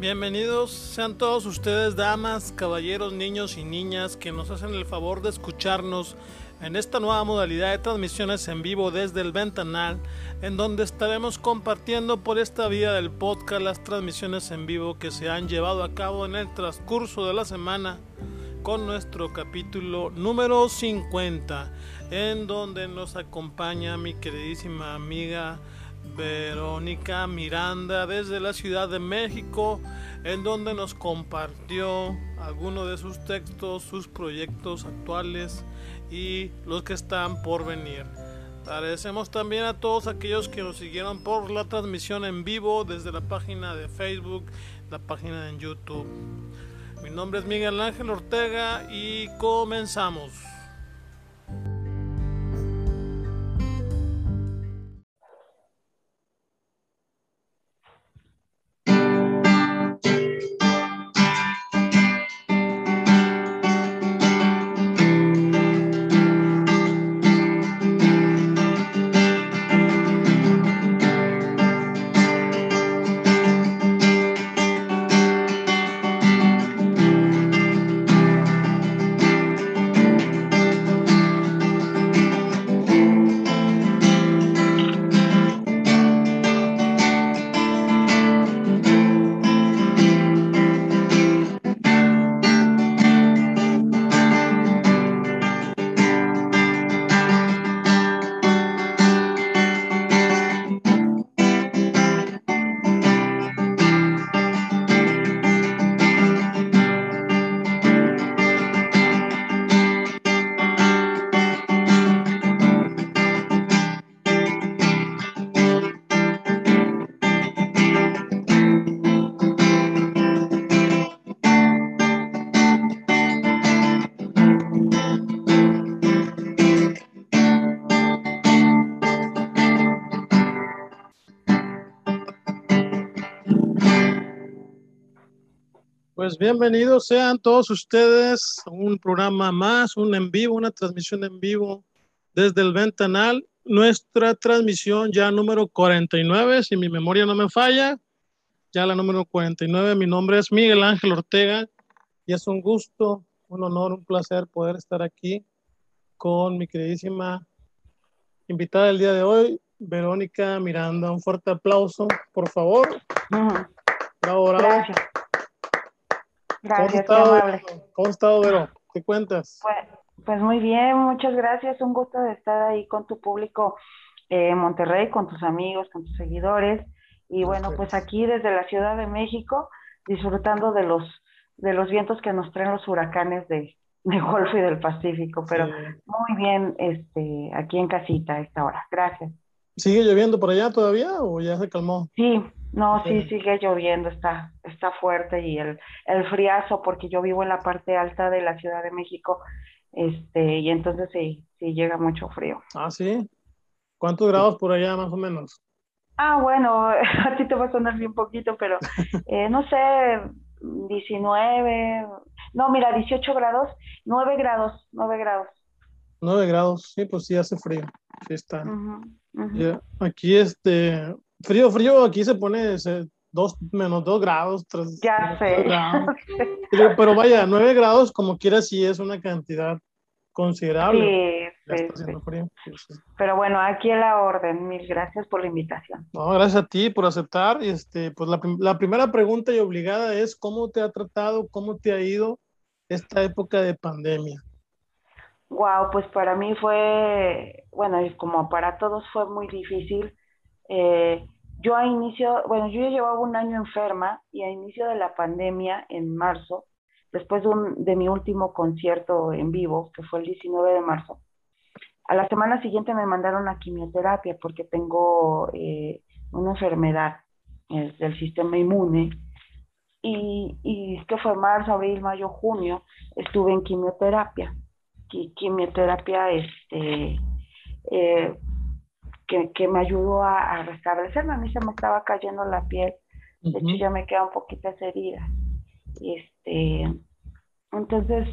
Bienvenidos sean todos ustedes, damas, caballeros, niños y niñas que nos hacen el favor de escucharnos en esta nueva modalidad de transmisiones en vivo desde el Ventanal, en donde estaremos compartiendo por esta vía del podcast las transmisiones en vivo que se han llevado a cabo en el transcurso de la semana con nuestro capítulo número 50, en donde nos acompaña mi queridísima amiga Verónica Miranda desde la Ciudad de México, en donde nos compartió algunos de sus textos, sus proyectos actuales y los que están por venir. Agradecemos también a todos aquellos que nos siguieron por la transmisión en vivo desde la página de Facebook, la página en YouTube. Mi nombre es Miguel Ángel Ortega y comenzamos. Bienvenidos sean todos ustedes a un programa más, un en vivo, una transmisión en vivo desde el Ventanal. Nuestra transmisión ya número 49, si mi memoria no me falla, ya la número 49. Mi nombre es Miguel Ángel Ortega y es un gusto, un honor, un placer poder estar aquí con mi queridísima invitada del día de hoy, Verónica Miranda. Un fuerte aplauso, por favor. Bravo, bravo. Gracias. Gracias, ¿Cómo has estado, ¿Cómo has estado, Vero? ¿Qué cuentas? Pues, pues, muy bien, muchas gracias. Un gusto de estar ahí con tu público en Monterrey, con tus amigos, con tus seguidores. Y bueno, pues aquí desde la Ciudad de México, disfrutando de los, de los vientos que nos traen los huracanes de, de Golfo y del Pacífico. Pero sí. muy bien este, aquí en casita a esta hora. Gracias. ¿Sigue lloviendo por allá todavía o ya se calmó? Sí, no, sí, sigue lloviendo, está, está fuerte y el, el friazo, porque yo vivo en la parte alta de la Ciudad de México, este, y entonces sí, sí llega mucho frío. Ah, sí. ¿Cuántos grados por allá más o menos? Ah, bueno, a ti te va a sonar bien poquito, pero eh, no sé, 19, no, mira, 18 grados, 9 grados, 9 grados. 9 grados, sí, pues sí hace frío, sí está. Uh -huh, -huh. Yeah. Aquí este, frío, frío, aquí se pone ese, dos, menos dos grados. Tres, ya sé. Grados. pero, pero, vaya, nueve grados como quiera sí es una cantidad considerable. Sí, sí, sí. Frío, sí, Pero bueno, aquí en la orden, mil gracias por la invitación. No, gracias a ti por aceptar. Este, pues la, la primera pregunta y obligada es, ¿cómo te ha tratado, cómo te ha ido esta época de pandemia? Wow, pues para mí fue, bueno, como para todos fue muy difícil. Eh, yo a inicio, bueno, yo ya llevaba un año enferma y a inicio de la pandemia, en marzo, después de, un, de mi último concierto en vivo, que fue el 19 de marzo, a la semana siguiente me mandaron a quimioterapia porque tengo eh, una enfermedad del sistema inmune. Y, y que fue marzo, abril, mayo, junio, estuve en quimioterapia quimioterapia este, eh, que, que, me ayudó a, a, restablecerme. A mí se me estaba cayendo la piel. De uh -huh. hecho, ya me quedan poquitas heridas. Este, entonces,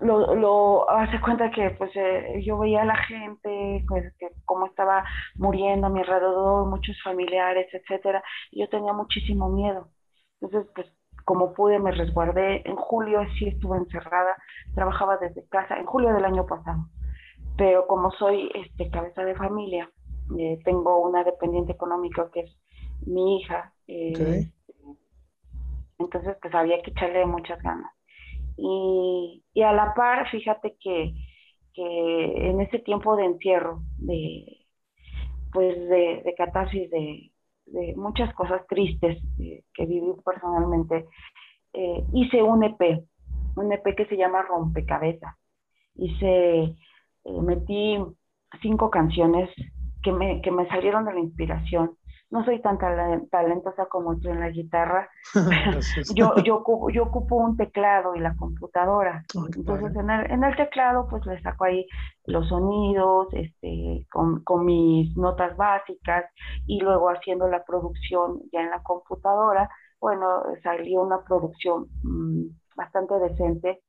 lo, lo hace cuenta que pues eh, yo veía a la gente, pues, que cómo estaba muriendo a mi alrededor, muchos familiares, etcétera, y yo tenía muchísimo miedo. Entonces, pues como pude me resguardé. En julio sí estuve encerrada, trabajaba desde casa, en julio del año pasado. Pero como soy este, cabeza de familia, eh, tengo una dependiente económica que es mi hija. Eh, entonces, pues había que echarle muchas ganas. Y, y a la par, fíjate que, que en ese tiempo de encierro, de, pues de, de catarsis, de, de muchas cosas tristes eh, que viví personalmente, eh, hice un EP, un EP que se llama Rompecabezas. Hice, eh, metí cinco canciones que me, que me salieron de la inspiración no soy tan talentosa como tú en la guitarra. yo, yo, ocupo, yo ocupo un teclado y la computadora. Oh, Entonces en el, en el, teclado pues le saco ahí los sonidos este, con, con, mis notas básicas y luego haciendo la producción ya en la computadora, bueno, salió una producción mm, bastante decente.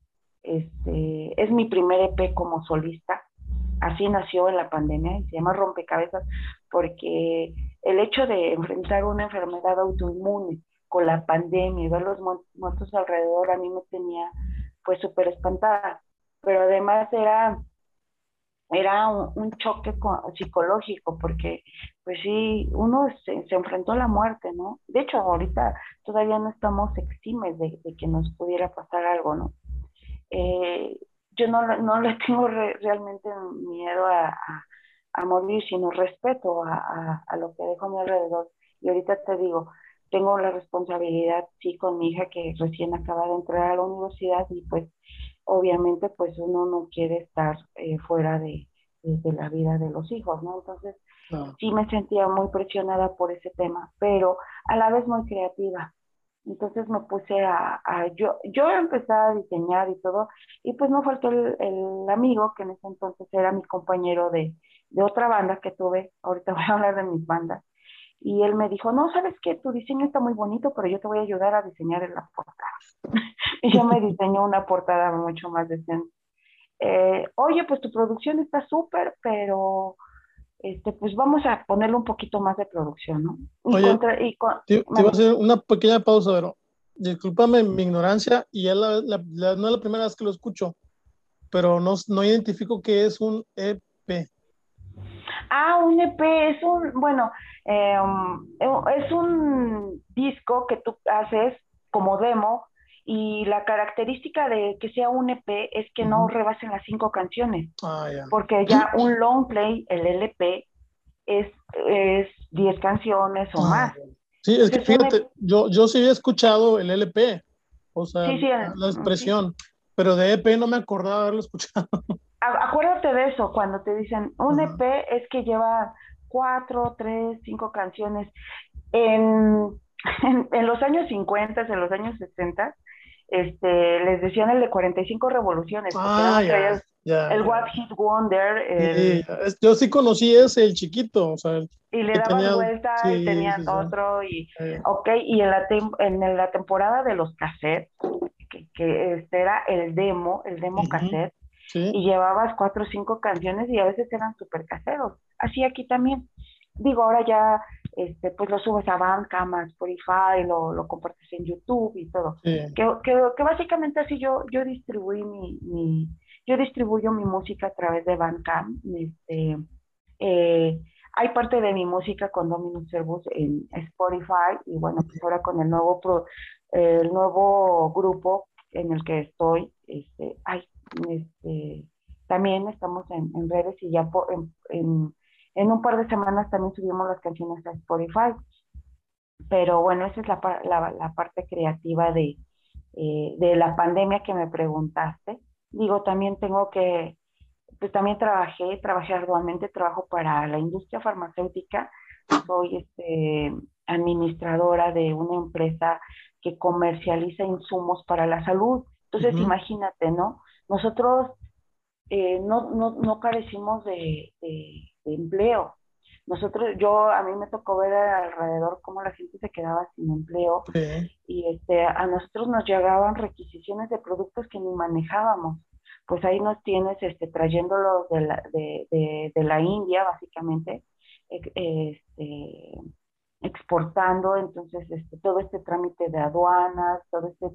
Este, es mi primer EP como solista así nació en la pandemia y se llama rompecabezas porque el hecho de enfrentar una enfermedad autoinmune con la pandemia y ver los muertos alrededor a mí me tenía pues súper espantada, pero además era era un, choque psicológico porque pues sí, uno se, enfrentó a la muerte, ¿no? De hecho, ahorita todavía no estamos eximes de, que nos pudiera pasar algo, ¿no? Eh, yo no, no le tengo realmente miedo a, a, morir, sino respeto a, a, lo que dejo a mi alrededor. Y ahorita te digo, tengo la responsabilidad, sí, con mi hija que recién acaba de entrar a la universidad y pues obviamente pues uno no quiere estar eh, fuera de, de, la vida de los hijos, ¿no? Entonces sí me sentía muy presionada por ese tema, pero a la vez muy creativa. Entonces me puse a, yo, yo empecé a diseñar y todo, y pues no faltó el, amigo que en ese entonces era mi compañero de, de, otra banda que tuve, ahorita voy a hablar de mis bandas, y él me dijo, no, sabes que tu diseño está muy bonito, pero yo te voy a ayudar a diseñar en la portada. y yo me diseñó una portada mucho más decente. Eh, Oye, pues tu producción está súper, pero este, pues vamos a ponerle un poquito más de producción, ¿no? Oye, te, iba a hacer una pequeña pausa, pero discúlpame mi ignorancia, y ya la, no es la primera vez que lo escucho, pero no, no identifico qué es un EP. Ah, un EP es un, bueno, em, es un disco que tú haces como demo y la característica de que sea un EP es que no rebasen las cinco canciones. Ah, porque ya un long play, el LP, es, es 10 canciones o ah, más. Sí, es que fíjate, yo, yo sí he escuchado el LP, o sea, la, expresión, pero de EP no me acordaba haberlo escuchado. Acuérdate de eso, cuando te dicen un EP es que lleva cuatro, tres, cinco canciones. En, en, los años 50, en los años 60, este, les decían el de 45 revoluciones. Ah, el What Hit Wonder. yo sí conocí ese, el chiquito. O sea, y le daban vuelta y tenían otro. Y, ok, y en la, en la temporada de los cassettes, que, este era el demo, el demo cassette, y llevabas cuatro o cinco canciones y a veces eran súper caseros. Así aquí también. Digo, ahora ya este, pues lo subes a Bandcamp, a Spotify, lo, lo compartes en YouTube y todo. Que, que, básicamente así yo, yo distribuí mi, mi, yo distribuyo mi música a través de Bandcamp. Este, eh, hay parte de mi música con Dominus Servus en Spotify y bueno, pues ahora con el nuevo, pro, el nuevo grupo en el que estoy, este, ay, este, también estamos en, en redes y ya en en un par de semanas también subimos las canciones a Spotify. Pero bueno, esa es la, la, parte creativa de, eh, de la pandemia que me preguntaste. Digo, también tengo que, pues también trabajé, trabajé arduamente, trabajo para la industria farmacéutica. Soy este, administradora de una empresa que comercializa insumos para la salud. Entonces, imagínate, ¿no? Nosotros eh, no, no, no carecimos de, empleo. Nosotros, yo, a mí me tocó ver alrededor cómo la gente se quedaba sin empleo y este, a nosotros nos llegaban requisiciones de productos que ni manejábamos. Pues ahí nos tienes este, trayéndolos de la, de, de, la India, básicamente, este, exportando, entonces este, todo este trámite de aduanas, todo este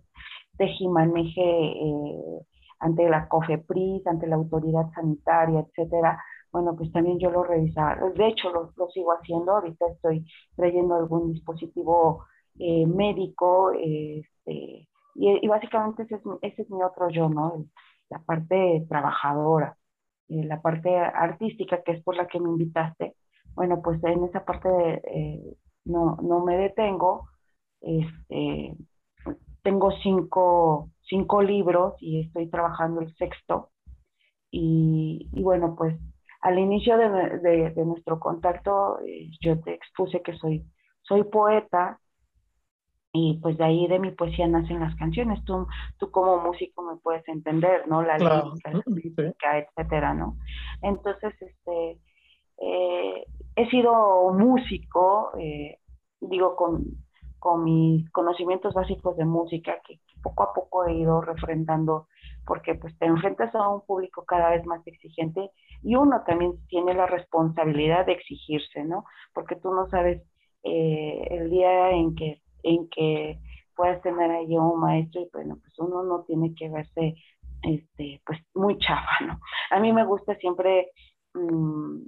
tejimaneje eh, ante la COFEPRIS, ante la autoridad sanitaria, etcétera, bueno, pues también yo lo revisaba. De hecho, lo, sigo haciendo. Ahorita estoy trayendo algún dispositivo eh, médico, este, y, básicamente ese es, ese es mi otro yo, ¿no? La parte trabajadora, eh, la parte artística, que es por la que me invitaste. Bueno, pues en esa parte eh, no, no me detengo. Este, tengo cinco, cinco libros y estoy trabajando el sexto. Y, y bueno, pues al inicio de, de, nuestro contacto eh, yo te expuse que soy, soy poeta y pues de ahí de mi poesía nacen las canciones. Tú, tú como músico me puedes entender, ¿no? La lírica, etcétera, ¿no? Entonces, este, eh, he sido músico, eh, digo, con, con mis conocimientos básicos de música que, poco a poco he ido refrendando porque pues te enfrentas a un público cada vez más exigente y uno también tiene la responsabilidad de exigirse, ¿no? Porque tú no sabes eh, el día en que, en que puedas tener ahí un maestro y bueno, pues uno no tiene que verse este, pues muy chafa, ¿no? A mí me gusta siempre mm,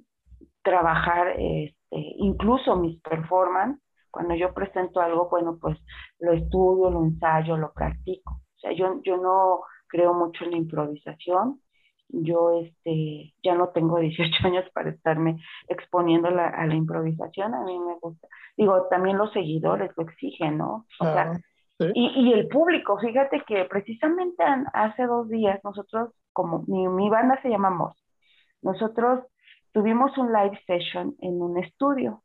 trabajar este, incluso mis performances cuando yo presento algo, bueno, pues lo estudio, lo ensayo, lo practico. O sea, yo, yo no creo mucho en la improvisación. Yo este, ya no tengo 18 años para estarme exponiendo a la improvisación. A mí me gusta. Digo, también los seguidores lo exigen, ¿no? O sea, y, y, el público, fíjate que precisamente hace dos días nosotros, como mi, mi banda se llama Moss, nosotros tuvimos un live session en un estudio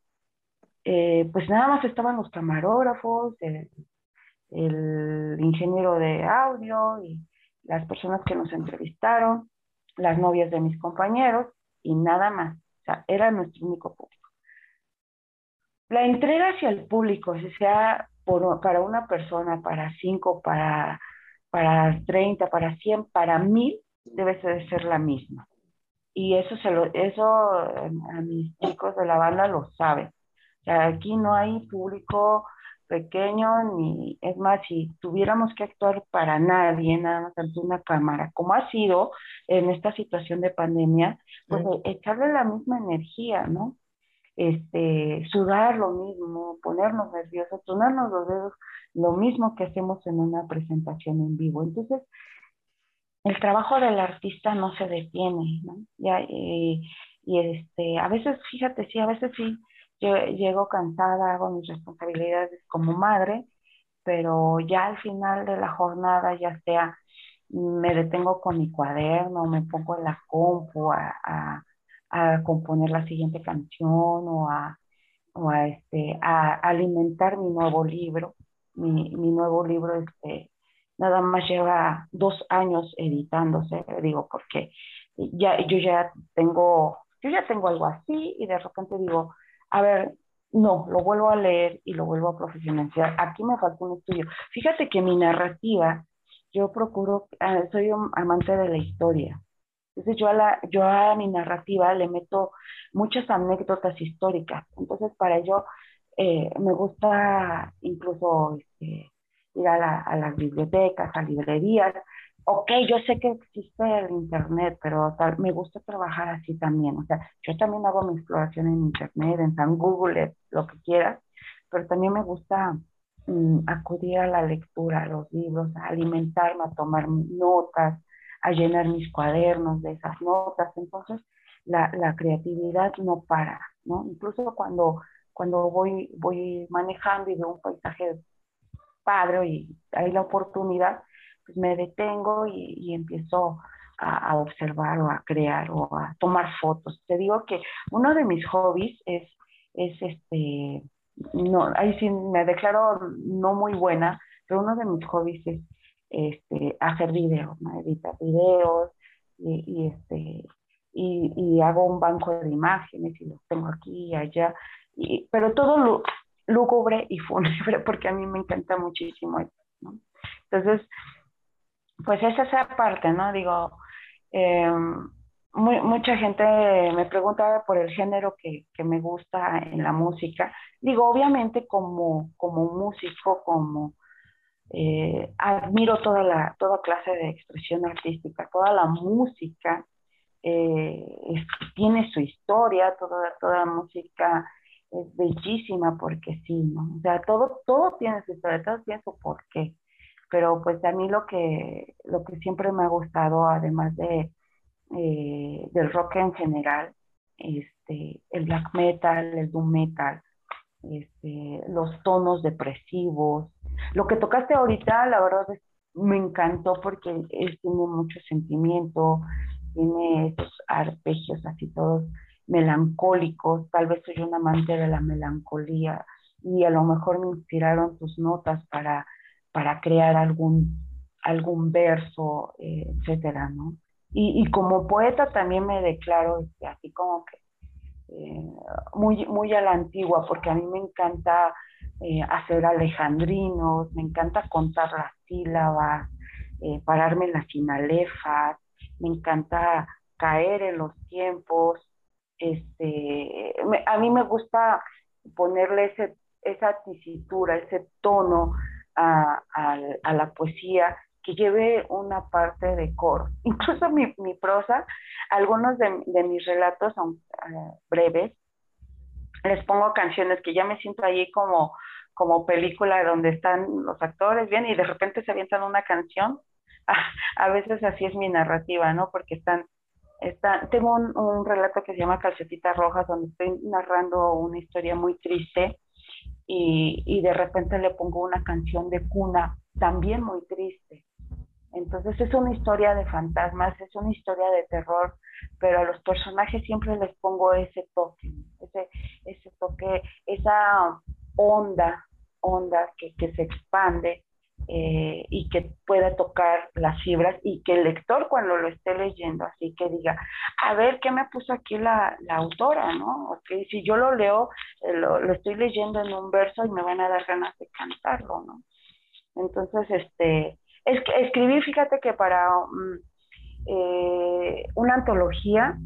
eh, pues nada más estaban los camarógrafos, el, ingeniero de audio y las personas que nos entrevistaron, las novias de mis compañeros y nada más. O sea, era nuestro único público. La entrega hacia el público, si sea para una persona, para cinco, para, para 30, para 100, para mil, debe de ser la misma. Y eso, eso a mis chicos de la banda lo saben aquí no hay público pequeño ni es más si tuviéramos que actuar para nadie nada más ante una cámara como ha sido en esta situación de pandemia pues echarle la misma energía no este sudar lo mismo ponernos nerviosos sonarnos los dedos lo mismo que hacemos en una presentación en vivo. Entonces el trabajo del artista no se detiene no ya y este a veces fíjate sí a veces sí yo llego cansada, hago mis responsabilidades como madre, pero ya al final de la jornada, ya sea me detengo con mi cuaderno, me pongo en la compu a, componer la siguiente canción o a, este, a alimentar mi nuevo libro. Mi, nuevo libro este, nada más lleva dos años editándose, digo, porque ya, yo ya tengo, yo ya tengo algo así y de repente digo, a ver, no, lo vuelvo a leer y lo vuelvo a profesionalizar. Aquí me falta un estudio. Fíjate que mi narrativa, yo procuro, ah, soy un amante de la historia. Entonces yo a, la, yo a mi narrativa le meto muchas anécdotas históricas. Entonces para ello eh, me gusta incluso este, ir a, a, las bibliotecas, a librerías, ok, yo sé que existe el Internet, pero me gusta trabajar así también. O sea, yo también hago mi exploración en Internet, en San Google, lo que quieras, pero también me gusta mm, acudir a la lectura, a los libros, a alimentarme, a tomar notas, a llenar mis cuadernos de esas notas. Entonces, la, la creatividad no para, ¿no? Incluso cuando, cuando voy, voy manejando y veo un paisaje padre y hay la oportunidad, pues me detengo y, empiezo a, observar o a crear o a tomar fotos. Te digo que uno de mis hobbies es, es este, no, ahí sí me declaro no muy buena, pero uno de mis hobbies es este, hacer videos, editar videos y, este, y, hago un banco de imágenes y los tengo aquí y allá, pero todo lúgubre y fúnebre porque a mí me encanta muchísimo esto, ¿no? Entonces, pues es esa parte, ¿no? Digo, em, mucha gente me pregunta por el género que, que, me gusta en la música. Digo, obviamente como, como músico, como eh, admiro toda la toda clase de expresión artística, toda la música eh, tiene su historia, toda, toda música es bellísima porque sí, ¿no? O sea, todo, todo tiene su historia, todo tiene su porqué. Pero pues a mí lo que, lo que siempre me ha gustado, además de eh, del rock en general, este, el black metal, el doom metal, este, los tonos depresivos. Lo que tocaste ahorita, la verdad, me encantó porque él tiene mucho sentimiento, tiene esos arpegios así todos melancólicos, tal vez soy un amante de la melancolía y a lo mejor me inspiraron tus notas para, para crear algún, algún verso, eh, etcétera, ¿no? Y, como poeta también me declaro este, así como que eh, muy, muy a la antigua, porque a mí me encanta eh, hacer alejandrinos, me encanta contar las sílabas, eh, pararme en las finalefas, me encanta caer en los tiempos. Este, a mí me gusta ponerle ese, esa tisitura, ese tono a, a la poesía que lleve una parte de coro. Incluso mi, mi prosa, algunos de, de mis relatos son eh, breves, les pongo canciones que ya me siento allí como, como película donde están los actores bien y de repente se avientan una canción. A, veces así es mi narrativa, ¿no? Porque están, están tengo un, un relato que se llama Calcetitas Rojas donde estoy narrando una historia muy triste y, y de repente le pongo una canción de cuna también muy triste. Entonces es una historia de fantasmas, es una historia de terror, pero a los personajes siempre les pongo ese toque, ese, ese toque, esa onda, onda que, que se expande eh, y que pueda tocar las fibras y que el lector cuando lo esté leyendo, así que diga, a ver, ¿qué me puso aquí la, la autora? ¿no? Okay, si yo lo leo, eh, lo, lo estoy leyendo en un verso y me van a dar ganas de cantarlo, ¿no? Entonces, este, es escribir, fíjate que para mm, eh, una antología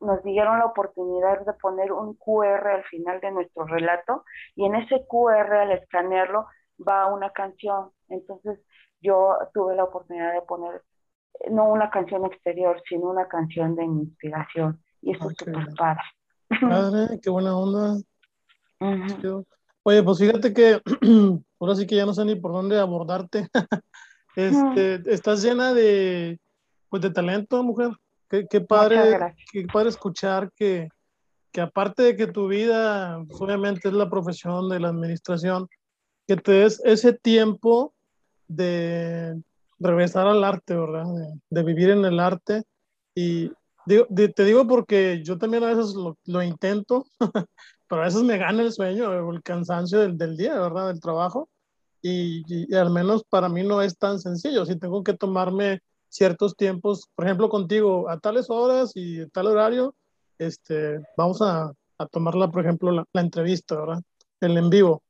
nos dieron la oportunidad de poner un QR al final de nuestro relato y en ese QR al escanearlo va una canción. Entonces yo tuve la oportunidad de poner eh, no una canción exterior, sino una canción de inspiración. Y eso es súper padre. Padre, qué buena onda. Oye, pues fíjate que ahora sí que ya no sé ni por dónde abordarte. este, estás llena de, pues de talento, mujer. Qué, qué padre, qué padre escuchar que, que aparte de que tu vida obviamente es la profesión de la administración, que te des ese tiempo de regresar al arte, ¿verdad? De, vivir en el arte. Y te digo porque yo también a veces lo, intento, pero a veces me gana el sueño, el cansancio del, día, ¿verdad? Del trabajo. Y, al menos para mí no es tan sencillo. Si tengo que tomarme ciertos tiempos, por ejemplo, contigo, a tales horas y tal horario, este, vamos a, a tomarla, por ejemplo, la, la, entrevista, ¿verdad? El en vivo.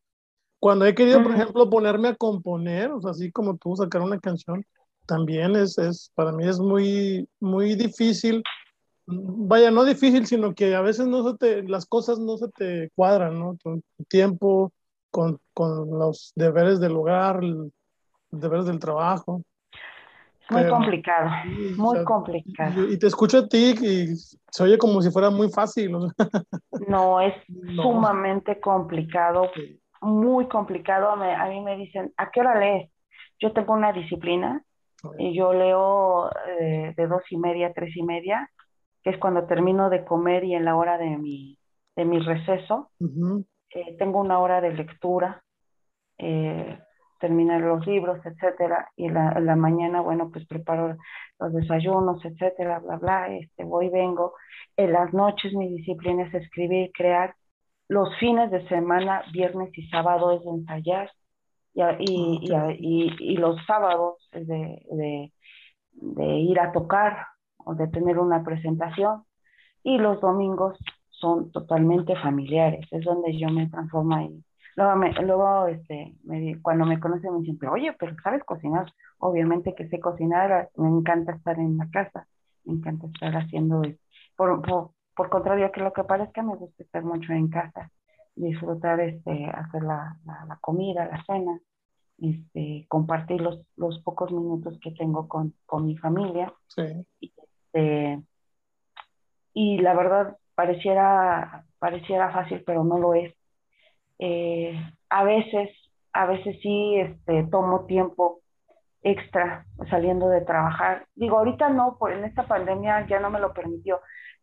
Cuando he querido, por ejemplo, ponerme a componer, o sea, así como tú sacar una canción, también es, es para mí es muy, muy difícil vaya, no difícil, sino que a veces no se te, las cosas no se te cuadran, ¿no? Tu, tiempo con, con, los deberes del hogar, los deberes del trabajo. Muy complicado, muy complicado. Y, te escucho a ti y se oye como si fuera muy fácil. No, es sumamente complicado, muy complicado. a mí me dicen, ¿a qué hora lees? Yo tengo una disciplina y yo leo eh, de dos y media a tres y media que es cuando termino de comer y en la hora de mi, de mi receso. Eh, tengo una hora de lectura, eh, terminar los libros, etcétera, y la, en la mañana, bueno, pues preparo los desayunos, etcétera, bla, bla, este, voy, vengo. En las noches mi disciplina es escribir, crear. Los fines de semana, viernes y sábado es ensayar. Y, y, y, y, los sábados es de, de, de ir a tocar o de tener una presentación y los domingos son totalmente familiares, es donde yo me transformo ahí. Luego, me, luego este, me, cuando me conocen me dicen, oye, pero ¿sabes cocinar? Obviamente que sé cocinar, me encanta estar en la casa. me encanta estar haciendo, por, por, por contrario que lo que parezca, me gusta estar mucho en casa, disfrutar, este, hacer la, la, comida, la cena, este, compartir los, los pocos minutos que tengo con, con mi familia. Sí. Este, y la verdad pareciera, pareciera fácil, pero no lo es. Eh, a veces, a veces sí este, tomo tiempo extra saliendo de trabajar. Digo, ahorita no, por en esta pandemia ya no me lo permitió,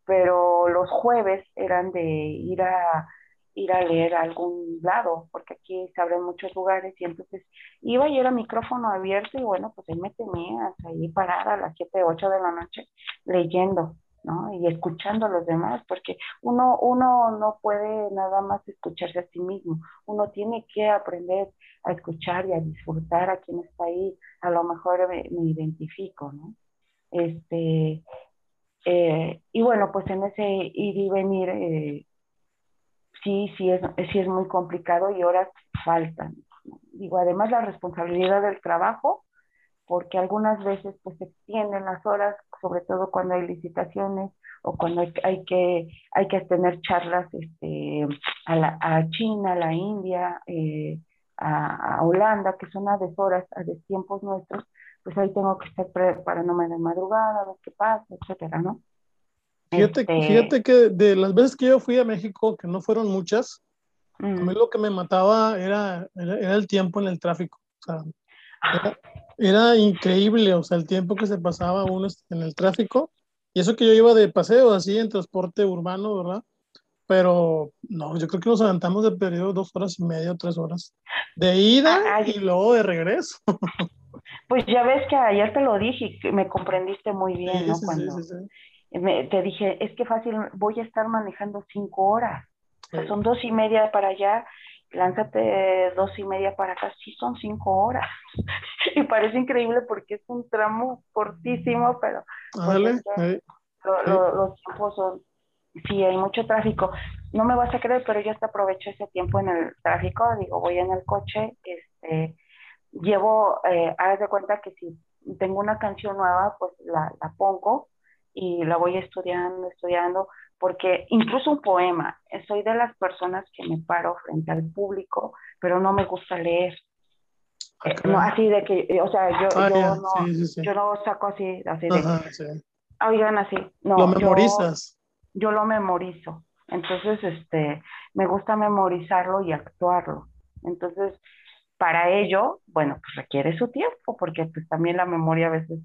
pero los jueves eran de ir a ir a leer a algún lado, porque aquí se abren muchos lugares y entonces iba y era micrófono abierto y bueno, pues ahí me tenías ahí parada a las 7, 8 de la noche leyendo. ¿no? Y escuchando a los demás, porque uno, uno no puede nada más escucharse a sí mismo, uno tiene que aprender a escuchar y a disfrutar a quien está ahí, a lo mejor me, identifico, ¿no? Este, eh, y bueno, pues en ese ir y venir, eh, sí, sí es, sí es muy complicado y horas faltan. Digo, además la responsabilidad del trabajo, porque algunas veces pues se extienden las horas, sobre todo cuando hay licitaciones o cuando hay, hay que hay que tener charlas este, a, la, a China, a la India, eh, a, Holanda, que son a deshoras, a tiempos nuestros, pues ahí tengo que estar preparándome de madrugada, a ver qué pasa, etcétera, ¿no? Fíjate, este fíjate que de las veces que yo fui a México, que no fueron muchas, a mí mm. lo que me mataba era, era, el tiempo en el tráfico. O sea, era, era increíble, o sea, el tiempo que se pasaba uno en el tráfico. Y eso que yo iba de paseo, así, en transporte urbano, ¿verdad? Pero no, yo creo que nos adelantamos de periodo dos horas y media, tres horas. De ida y luego de regreso. Pues ya ves que ayer te lo dije y me comprendiste muy bien, ¿no? Cuando te dije, es que fácil, voy a estar manejando cinco horas. son dos y media para allá lánzate dos y media para acá, sí son cinco horas. y parece increíble porque es un tramo cortísimo, pero pues, los tiempos son, sí, hay mucho tráfico. No me vas a creer, pero yo hasta aprovecho ese tiempo en el tráfico, digo, voy en el coche, este, llevo, eh, haz de cuenta que si tengo una canción nueva, pues la, la pongo y la voy estudiando, estudiando, porque incluso un poema, soy de las personas que me paro frente al público, pero no me gusta leer. Eh, no, así de que, eh, o sea, yo, ah, yo, no, yo no saco así, así de, oigan, así, no. Lo memorizas. Yo, lo memorizo. Entonces, este, me gusta memorizarlo y actuarlo. Entonces, para ello, bueno, pues requiere su tiempo, porque pues también la memoria a veces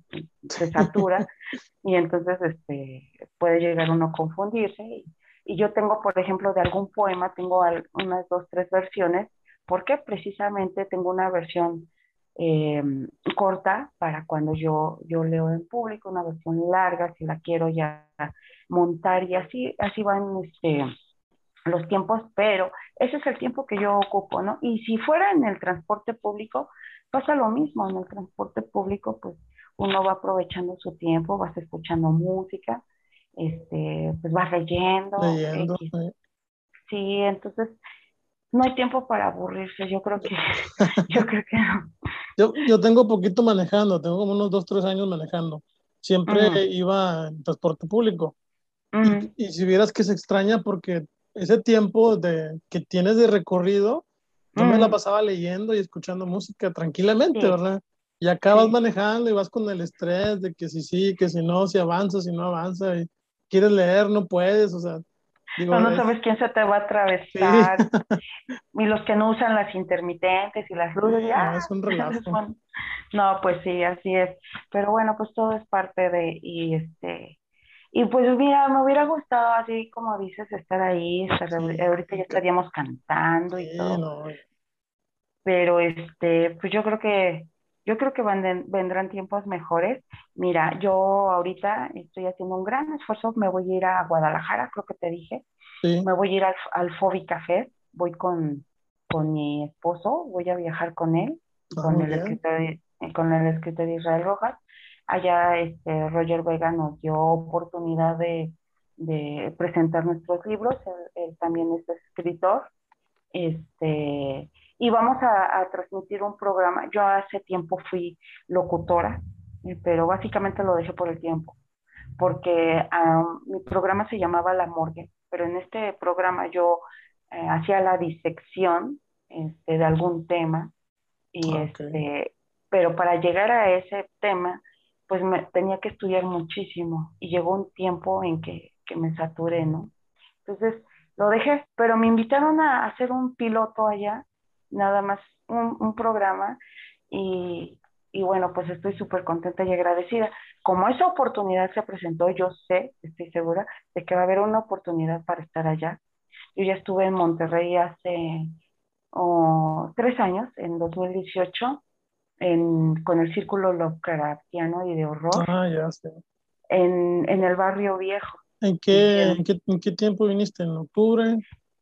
se satura y entonces este, puede llegar uno a confundirse. Y, yo tengo, por ejemplo, de algún poema, tengo unas dos, tres versiones, porque precisamente tengo una versión em, corta para cuando yo, yo leo en público, una versión larga, si la quiero ya montar y así, así van este, los tiempos, pero ese es el tiempo que yo ocupo, ¿no? Y si fuera en el transporte público, pasa lo mismo, en el transporte público, pues uno va aprovechando su tiempo, vas escuchando música, este, pues vas leyendo. Leyendo, sí. entonces no hay tiempo para aburrirse, yo creo que, yo creo que no. Yo, yo tengo poquito manejando, tengo como unos dos, tres años manejando. Siempre iba en transporte público. y, y, si vieras que se extraña porque ese tiempo de, que tienes de recorrido, yo me la pasaba leyendo y escuchando música tranquilamente, ¿verdad? Y acabas manejando y vas con el estrés de que si sí, que si no, si avanza, si no avanza, y quieres leer, no puedes, o sea. Digo, no, sabes quién se te va a atravesar. Y los que no usan las intermitentes y las luces, ya. No, es un relajo. No, pues sí, así es. Pero bueno, pues todo es parte de, y este, y pues mira, me hubiera gustado así como dices, estar ahí, ahorita ya estaríamos cantando y todo. Pero este, pues yo creo que, yo creo que vendrán tiempos mejores. Mira, yo ahorita estoy haciendo un gran esfuerzo, me voy a ir a Guadalajara, creo que te dije. Me voy a ir al, al Fobi Café, voy con, con mi esposo, voy a viajar con él, ah, con, el escritor, con el escritor Israel Rojas Allá este, Roger Vega nos dio oportunidad de, presentar nuestros libros, él, también es escritor, este, y vamos a, transmitir un programa. Yo hace tiempo fui locutora, eh, pero básicamente lo dejé por el tiempo. porque mi programa se llamaba La Morgue, pero en este programa yo eh, hacía la disección este, de algún tema, y este, pero para llegar a ese tema, pues me, tenía que estudiar muchísimo y llegó un tiempo en que, que me saturé, ¿no? Entonces lo dejé, pero me invitaron a hacer un piloto allá, nada más un, un programa, y, y bueno, pues estoy súper contenta y agradecida. Como esa oportunidad se presentó, yo sé, estoy segura, de que va a haber una oportunidad para estar allá. Yo ya estuve en Monterrey hace oh, tres años, en 2018, en, con el Círculo Lovecraftiano y de Horror. Ah, ya sé. En, en el Barrio Viejo. ¿En qué, en, qué, ¿En qué, tiempo viniste? ¿En octubre?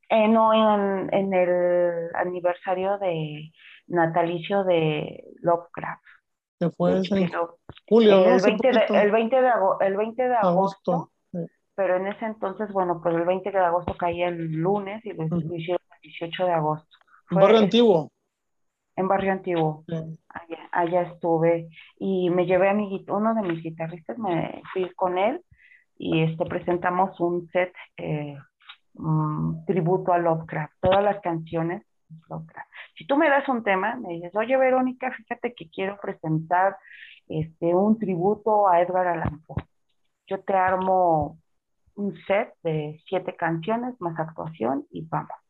Eh, no, en, en el aniversario de natalicio de Lovecraft fue en julio, el, 20 de, el, 20 de, el 20 de agosto, pero en ese entonces, bueno, pues el 20 de agosto caía el lunes y lo hicieron el 18 de agosto. ¿En Barrio Antiguo? En Barrio Antiguo. Allá, allá, estuve y me llevé a mi, uno de mis guitarristas, me fui con él y este, presentamos un set eh, mm, tributo a Lovecraft, todas las canciones Lovecraft. Si tú me das un tema, me dices, oye Verónica, fíjate que quiero presentar este, un tributo a Edgar Allan Poe. Yo te armo un set de siete canciones más actuación y vamos.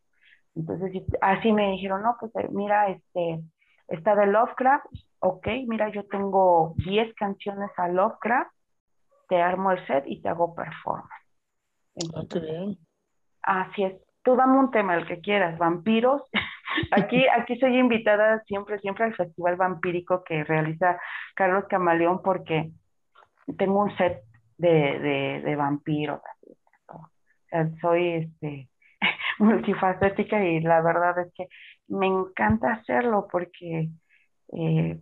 Entonces, así me dijeron, no, pues eh, mira, este, está de Lovecraft, ok, mira, yo tengo diez canciones a Lovecraft, te armo el set y te hago performance. ah, bien. Así es. Tú dame un tema, el que quieras, vampiros, Aquí, aquí soy invitada siempre, siempre al Festival Vampírico que realiza Carlos Camaleón porque tengo un set de, de, vampiros. O sea, soy este, multifacética y la verdad es que me encanta hacerlo porque eh,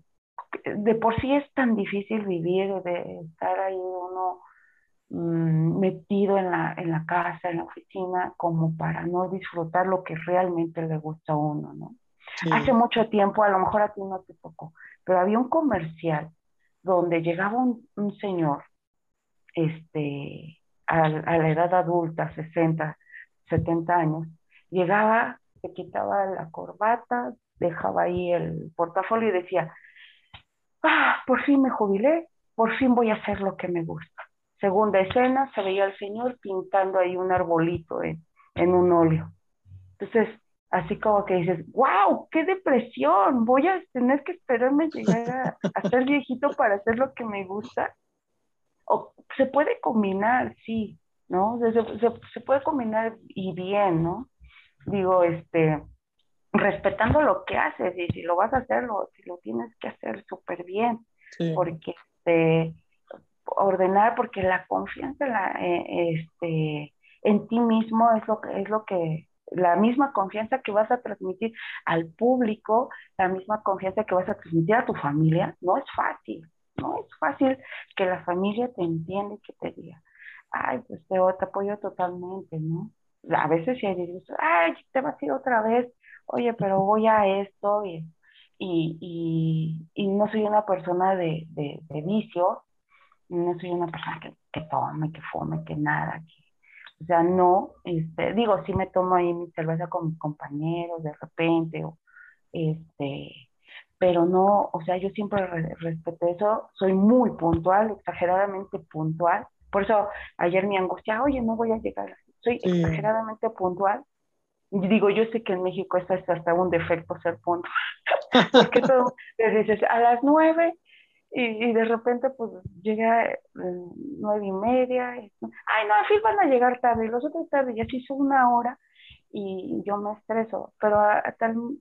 de por sí es tan difícil vivir, de estar ahí uno Mm, metido en la, en la casa, en la oficina, como para no disfrutar lo que realmente le gusta a uno, ¿no? Hace mucho tiempo, a lo mejor a ti no te tocó, pero había un comercial donde llegaba un, un señor, este, a, a, la edad adulta, 60, 70 años, llegaba, se quitaba la corbata, dejaba ahí el portafolio y decía, ah, por fin me jubilé, por fin voy a hacer lo que me gusta. Segunda escena, se veía al señor pintando ahí un arbolito en, un óleo. Entonces, así como que dices, wow, qué depresión, voy a tener que esperarme llegar a, ser viejito para hacer lo que me gusta. O se puede combinar, sí, ¿no? Se, se, puede combinar y bien, ¿no? Digo, este, respetando lo que haces y si lo vas a hacer, si lo tienes que hacer súper bien, porque este, ordenar porque la confianza en, la, eh, este, en ti mismo es lo que es lo que la misma confianza que vas a transmitir al público, la misma confianza que vas a transmitir a tu familia, no es fácil, no es fácil que la familia te entienda y que te diga, ay, pues te, apoyo totalmente, ¿no? A veces si hay disgustos, ay, te vas a ir otra vez, oye, pero voy a esto y, y, y, no soy una persona de, de, de vicio, no soy una persona que, que tome, que fume, que nada, o sea, no, este, digo, sí me tomo ahí mi cerveza con mis compañeros de repente, o, este, pero no, o sea, yo siempre respeto eso, soy muy puntual, exageradamente puntual, por eso ayer mi angustia, oye, no voy a llegar, soy exageradamente puntual, y digo, yo sé que en México esto es hasta un defecto ser puntual, porque todo, le dices, a las nueve, y, de repente pues llega nueve y media, ay no, así van a llegar tarde, y los otros tarde, y así son una hora y yo me estreso, pero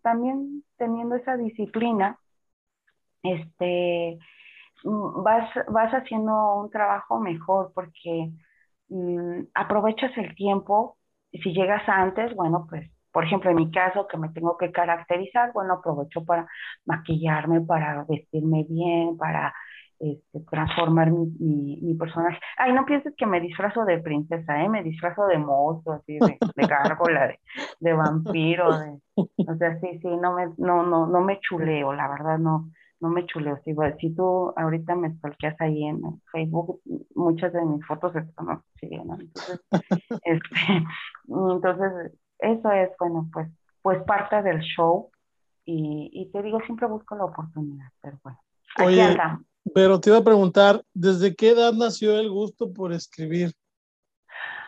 también teniendo esa disciplina, este, vas, vas haciendo un trabajo mejor porque mm, aprovechas el tiempo, y si llegas antes, bueno, pues por ejemplo, en mi caso, que me tengo que caracterizar, bueno, aprovecho para maquillarme, para vestirme bien, para este, transformar mi, mi, personaje. Ay, no pienses que me disfrazo de princesa, ¿eh? Me disfrazo de monstruo, así, de, de gárgola, de, de, vampiro, de, o sea, sí, sí, no me, no, no, no me chuleo, la verdad, no, no me chuleo. Si, si tú ahorita me stalkeas ahí en Facebook, muchas de mis fotos están ¿no? Entonces, este, entonces, eso es, bueno, pues, pues parte del show. Y, y te digo, siempre busco la oportunidad, pero bueno. Oye, pero te iba a preguntar, ¿desde qué edad nació el gusto por escribir?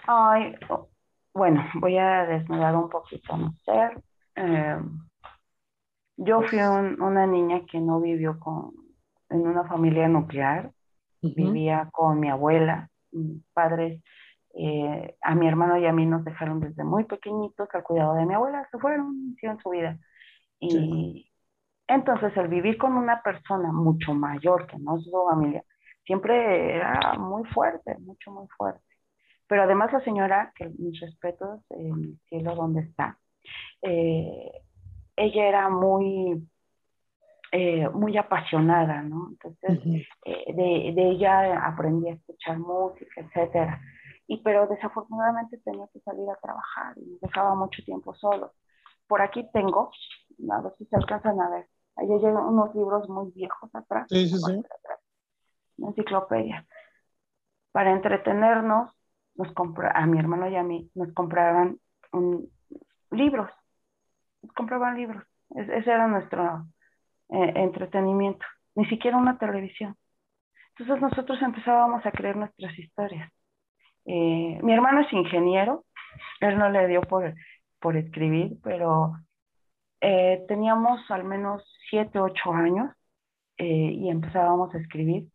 Ay, bueno, voy a desnudar un poquito no sé. Em, yo fui una niña que no vivió con, en una familia nuclear, vivía con mi abuela, mis padres, eh, a mi hermano y a mí nos dejaron desde muy pequeñitos al cuidado de mi abuela, se fueron, hicieron su vida. Y entonces el vivir con una persona mucho mayor que no es su familia, siempre era muy fuerte, mucho, muy fuerte. Pero además la señora, que mis respetos, en el cielo donde está, eh, ella era muy, eh, muy apasionada, ¿no? Entonces, eh, de, de, ella aprendí a escuchar música, etcétera. Y, pero desafortunadamente tenía que salir a trabajar y me dejaba mucho tiempo solo. Por aquí tengo, a ver si se alcanzan a ver, ahí llegan unos libros muy viejos atrás. Sí, sí, sí. Una enciclopedia. Para entretenernos, nos compra, a mi hermano y a mí nos compraban un, libros compraban libros. ese era nuestro eh, entretenimiento. Ni siquiera una televisión. Entonces nosotros empezábamos a creer nuestras historias. Eh, mi hermano es ingeniero, él no le dio por, por escribir, pero eh, teníamos al menos siete, ocho años y empezábamos a escribir.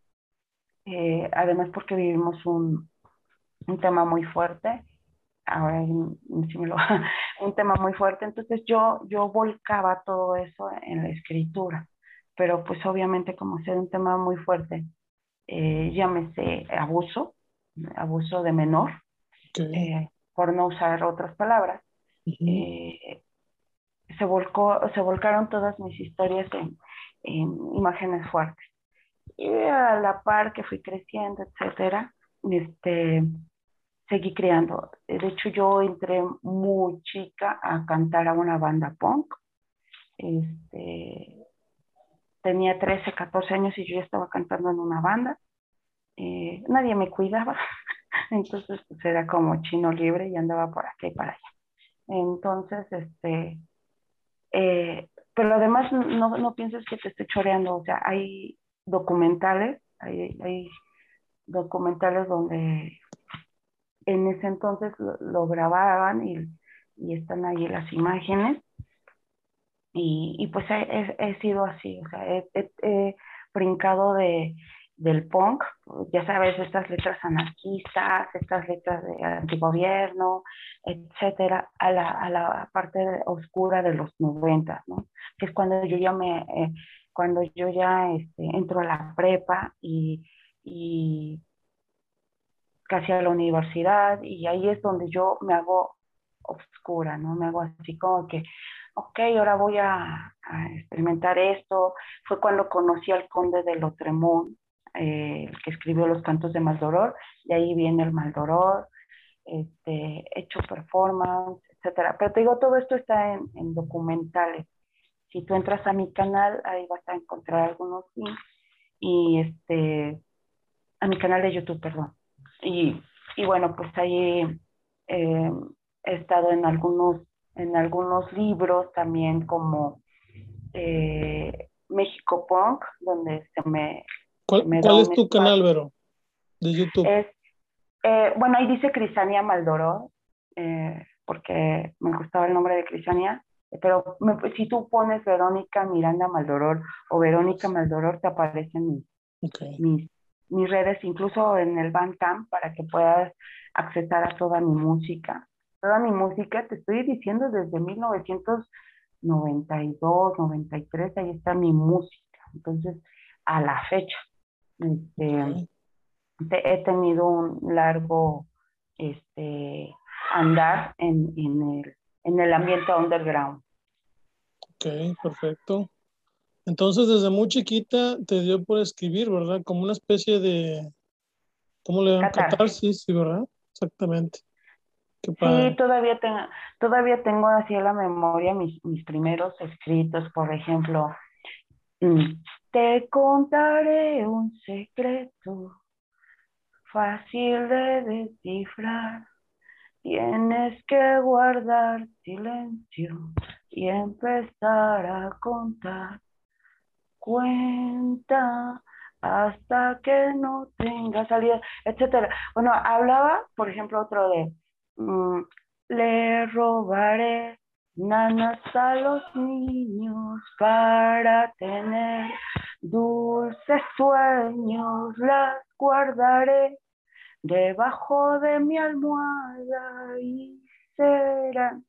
además porque vivimos un, un tema muy fuerte ahora un tema muy fuerte, entonces yo, yo volcaba todo eso en la escritura, pero pues obviamente como ser un tema muy fuerte, eh, llámese abuso, abuso de menor, eh, por no usar otras palabras, eh, se, volcó, se volcaron todas mis historias en, imágenes fuertes. Y a la par que fui creciendo, etcétera, este, seguí creando. De hecho, yo entré muy chica a cantar a una banda punk. Este, tenía 13, 14 años y yo ya estaba cantando en una banda. Eh, nadie me cuidaba, entonces pues, era como chino libre y andaba por aquí y para allá. Entonces, este, eh, pero además no, no pienses que te estoy choreando, o sea, hay documentales, hay, hay documentales donde en ese entonces lo, grababan y, y, están ahí las imágenes. Y, y pues he, he, sido así, o sea, he, brincado de, del punk, ya sabes, estas letras anarquistas, estas letras de antigobierno, etcétera, a la, a la parte oscura de los noventas, ¿no? Que es cuando yo ya me, eh, cuando yo ya este, entro a la prepa y, y casi a la universidad y ahí es donde yo me hago oscura, ¿no? Me hago así como que, ok, ahora voy a, experimentar esto. Fue cuando conocí al conde de Lotremont, eh, que escribió los cantos de Maldoror, y ahí viene el Maldoror, este, hecho performance, etcétera. Pero te digo, todo esto está en, en documentales. Si tú entras a mi canal, ahí vas a encontrar algunos links y este, a mi canal de YouTube, perdón. Y, y bueno, pues ahí eh, he estado en algunos, en algunos libros también como eh, México Punk, donde se me... ¿Cuál, ¿cuál es tu canal, Vero? De YouTube. Es, eh, bueno, ahí dice Crisania Maldoror, porque me gustaba el nombre de Crisania, pero si tú pones Verónica Miranda Maldoror o Verónica Maldoror, te aparecen mis, mis, mis redes, incluso en el Bandcamp, para que puedas accesar a toda mi música. Toda mi música, te estoy diciendo desde 1992, 93, ahí está mi música. Entonces, a la fecha, este, he tenido un largo este, andar en, en, el, en el ambiente underground. Ok, perfecto. Entonces, desde muy chiquita te dio por escribir, ¿verdad? Como una especie de, ¿cómo le llaman? Catarsis, sí, ¿verdad? Exactamente. sí, todavía tengo, todavía tengo así en la memoria mis, mis primeros escritos, por ejemplo. Mm, te contaré un secreto fácil de descifrar. Tienes que guardar silencio y empezar a contar. Cuenta hasta que no tenga salida, etcétera. Bueno, hablaba, por ejemplo, otro de mm, le robaré nanas a los niños para tener dulces sueños, las guardaré debajo de mi almohada y serán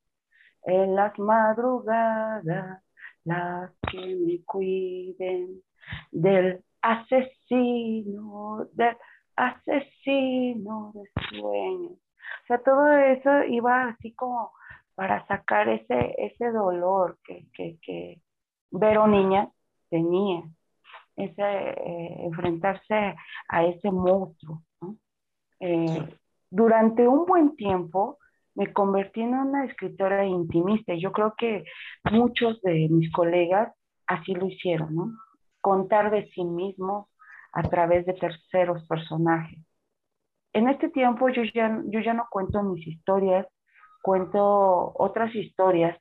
en las madrugadas las que me cuiden del asesino, del asesino de sueños. O sea, todo eso iba así como para sacar ese, ese dolor que, que, que Vero Niña tenía, ese, eh, enfrentarse a ese monstruo. Eh, durante un buen tiempo me convertí en una escritora intimista. Yo creo que muchos de mis colegas así lo hicieron, ¿no? Contar de sí mismos a través de terceros personajes. En este tiempo yo ya, yo ya no cuento mis historias, cuento otras historias,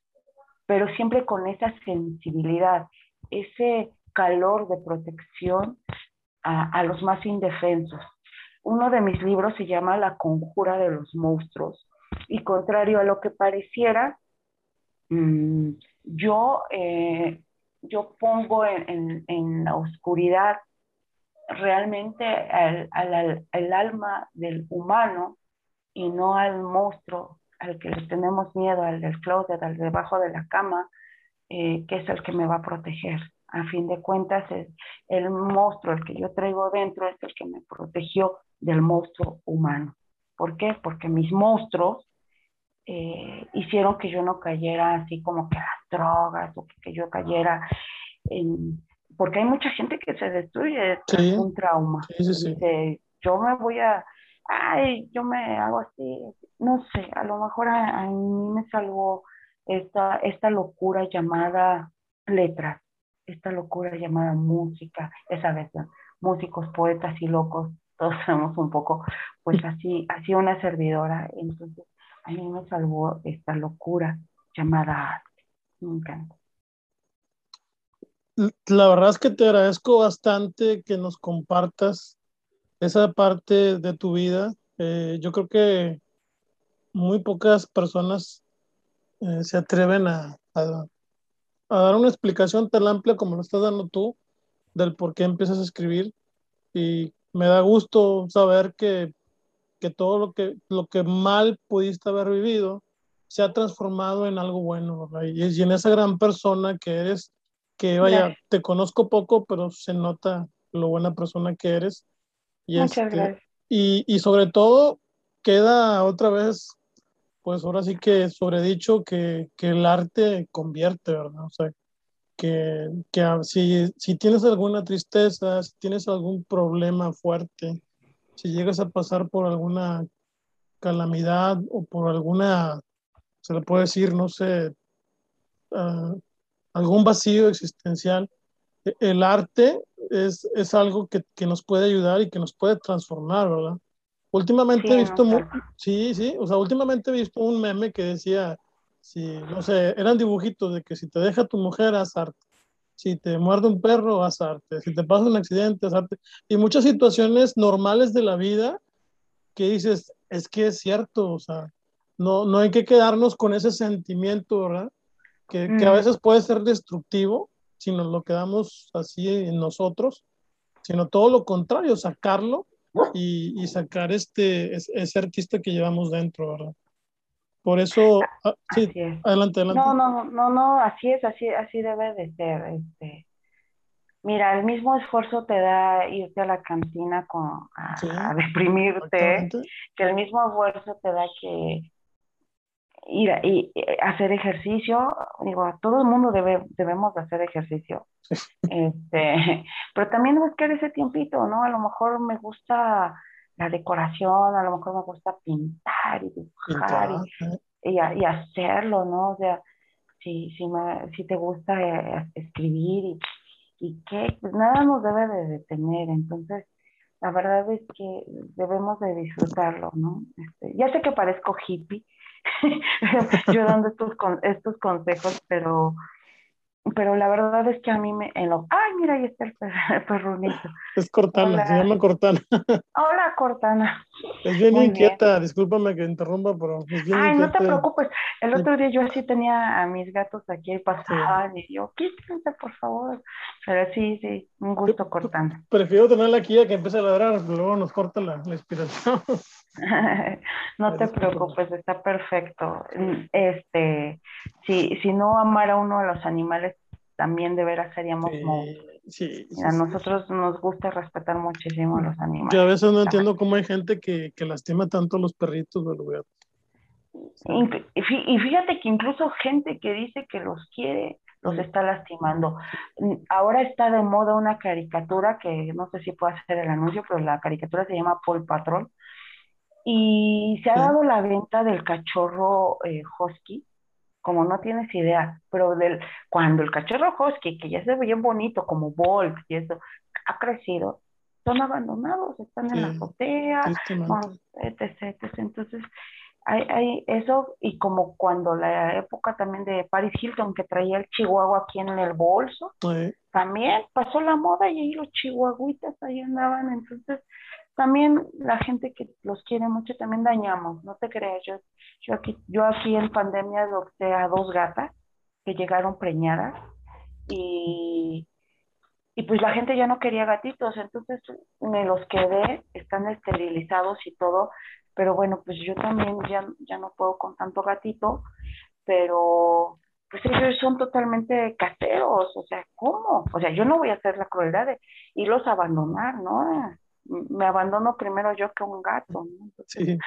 pero siempre con esa sensibilidad, ese calor de protección a, a los más indefensos. Uno de mis libros se llama La conjura de los monstruos y contrario a lo que pareciera, mmm, yo, eh, yo pongo en, en, en, la oscuridad realmente al, al, al, alma del humano y no al monstruo al que le tenemos miedo, al del closet, al debajo de la cama, eh, que es el que me va a proteger a fin de cuentas es el monstruo, el que yo traigo dentro es el que me protegió del monstruo humano. ¿Por qué? Porque mis monstruos eh, hicieron que yo no cayera así como que las drogas o que, yo cayera en... Porque hay mucha gente que se destruye sí. un trauma. Sí, sí, Dice, yo me voy a... Ay, yo me hago así. No sé, a lo mejor a, a mí me salvó esta, esta locura llamada letras esta locura llamada música, esa vez, músicos, poetas y locos, todos somos un poco, pues así, así una servidora, entonces a mí me salvó esta locura llamada arte, me encanta. La verdad es que te agradezco bastante que nos compartas esa parte de tu vida. Eh, yo creo que muy pocas personas eh, se atreven a, a, a dar una explicación tan amplia como lo estás dando tú del por qué empiezas a escribir y me da gusto saber que, que todo lo que, lo que mal pudiste haber vivido se ha transformado en algo bueno, ¿verdad? Y, en esa gran persona que eres, que vaya, te conozco poco, pero se nota lo buena persona que eres. Y, Muchas este, gracias. y, y sobre todo queda otra vez pues ahora sí que sobredicho que, que el arte convierte, ¿verdad? O sea, que, que si, si tienes alguna tristeza, si tienes algún problema fuerte, si llegas a pasar por alguna calamidad o por alguna, se le puede decir, no sé, uh, algún vacío existencial, el arte es, es algo que, que, nos puede ayudar y que nos puede transformar, ¿verdad? Últimamente Sí, he visto, no, sí, sí, o sea, últimamente he visto un meme que decía, si, no sé, eran dibujitos de que si te deja tu mujer, haz arte. Si te muerde un perro, haz arte. Si te pasa un accidente, haz arte. Y muchas situaciones normales de la vida que dices, es que es cierto, o sea, no, no hay que quedarnos con ese sentimiento, ¿verdad? Que, que a Mm. veces puede ser destructivo si nos lo quedamos así en nosotros, sino todo lo contrario, sacarlo y, y sacar este, es- ese artista que llevamos dentro, ¿verdad? Por eso, ah, sí, Así es. adelante, adelante. No, no, no, no, así es, así, así debe de ser. Este, mira, el mismo esfuerzo te da irte a la cantina con, a, Sí, a deprimirte, que el mismo esfuerzo te da que ir a, y, hacer ejercicio. Digo, todo el mundo debe, debemos de hacer ejercicio. Este, pero también buscar ese tiempito, ¿no? A lo mejor me gusta la decoración, a lo mejor me gusta pintar y dibujar y Pintar, y, hacerlo, ¿no? O sea, si, si, me- si te gusta eh, escribir y, y que pues nada nos debe de detener. Entonces, la verdad es que debemos de disfrutarlo, ¿no? Este, ya sé que parezco hippie, yo dando estos, estos consejos, pero pero la verdad es que a mí me lo Ay, mira, ahí está el, perrunito. Es Cortana, se llama Cortana. Hola, Cortana. Es bien inquieta, discúlpame que interrumpa, pero es bien Ay, no te preocupes. El otro día yo así tenía a mis gatos aquí y pasaban y yo, quítense, por favor. Pero sí, sí, un gusto, Cortana. Prefiero tenerla aquí a que empiece a ladrar, luego nos corta la, la inspiración. no te preocupes, está perfecto. Este, si, si no amara uno a los animales, también de veras seríamos sí, a nosotros nos gusta respetar muchísimo a los animales. Yo a veces no entiendo cómo hay gente que, que lastima tanto a los perritos de los gatos. Y fíjate que incluso gente que dice que los quiere, los está lastimando. Ahora está de moda una caricatura que no sé si puedo hacer el anuncio, pero la caricatura se llama Paul Patrol y se ha dado la venta del cachorro eh, husky, como no tienes idea, pero del, cuando el cachorro husky, que ya se ve bien bonito, como Bolt y eso, ha crecido, son abandonados, están en la azotea, etc, Entonces, hay, hay, eso, y como cuando la época también de Paris Hilton, que traía el chihuahua aquí en el bolso, también pasó la moda y ahí los chihuahuitas ahí andaban, entonces también la gente que los quiere mucho también dañamos, no te creas, yo, yo aquí, yo aquí en pandemia adopté a dos gatas que llegaron preñadas y, y pues la gente ya no quería gatitos, entonces me los quedé, están esterilizados y todo, pero bueno, pues yo también ya, ya no puedo con tanto gatito, pero pues ellos son totalmente caseros, o sea, ¿cómo? O sea, yo no voy a hacer la crueldad de irlos a abandonar, ¿no? Me abandono primero yo que un gato, ¿no? sí.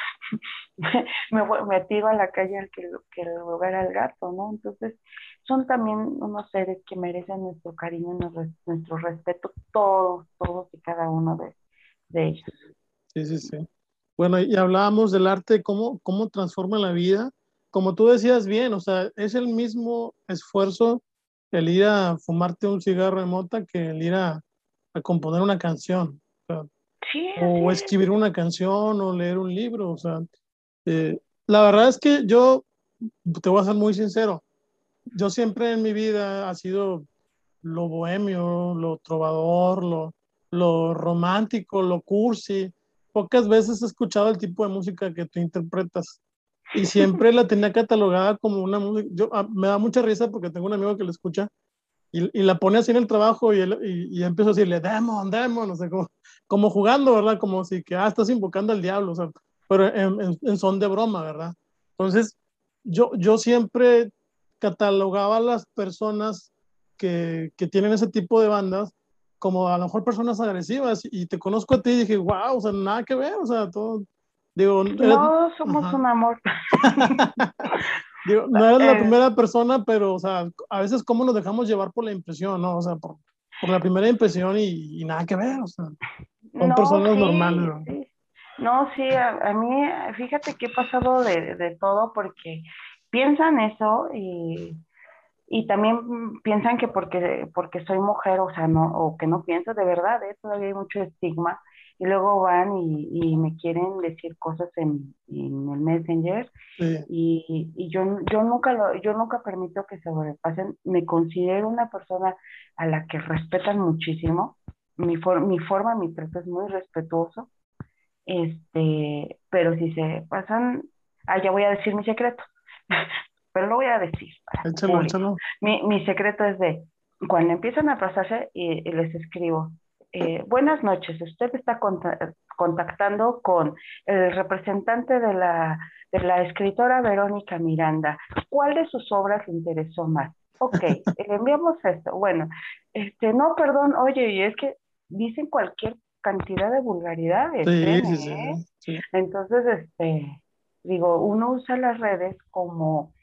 me, me, tiro a la calle al que, que ver al gato, ¿no? Entonces, son también unos seres que merecen nuestro cariño, nuestro, respeto, todos, todos y cada uno de, de, ellos. Sí, sí, sí. Bueno, y hablábamos del arte, cómo, cómo transforma la vida. Como tú decías bien, o sea, es el mismo esfuerzo el ir a fumarte un cigarro de mota que el ir a, a componer una canción o escribir una canción o leer un libro. O sea, eh, la verdad es que yo te voy a ser muy sincero. Yo siempre en mi vida ha sido lo bohemio, lo trovador, lo, lo romántico, lo cursi. Pocas veces he escuchado el tipo de música que tú interpretas y siempre la tenía catalogada como una música. Yo, ah, me da mucha risa porque tengo un amigo que lo escucha y, la pone así en el trabajo y, y, empiezo a decirle, demon, demon, no sé, como, como jugando, ¿verdad? Como si que, ah, estás invocando al diablo, o sea, pero en, en, son de broma, ¿verdad? Entonces, yo, yo siempre catalogaba a las personas que, que tienen ese tipo de bandas como a lo mejor personas agresivas y te conozco a ti y dije, wow, o sea, nada que ver, o sea, todo, digo... No, somos un amor. Digo, no eres la eh. primera persona, pero, o sea, a veces cómo nos dejamos llevar por la impresión, ¿no? O sea, por, por la primera impresión y, nada que ver, o sea, son personas normales. ¿no? Sí. No, sí, a, mí, fíjate que he pasado de, de todo porque piensan eso y, y, también piensan que porque, porque soy mujer, o sea, no, o que no pienso de verdad, ¿eh? todavía hay mucho estigma y luego van y, y me quieren decir cosas en, en el Messenger y, y, yo, yo, nunca lo, yo nunca permito que se sobrepasen. Me considero una persona a la que respetan muchísimo. Mi, mi forma, mi trato es muy respetuoso. Este, pero si se pasan, ah, ya voy a decir mi secreto, pero lo voy a decir. Échalo, échalo. Mi, mi secreto es de, cuando empiezan a pasarse y les escribo, eh, buenas noches, usted está contactando con el representante de la, de la escritora Verónica Miranda. ¿Cuál de sus obras le interesó más? Ok, le enviamos esto. Bueno, este, no, perdón, oye, y es que dicen cualquier cantidad de vulgaridades. Sí, ¿eh? sí, Entonces, este, digo, uno usa las redes como,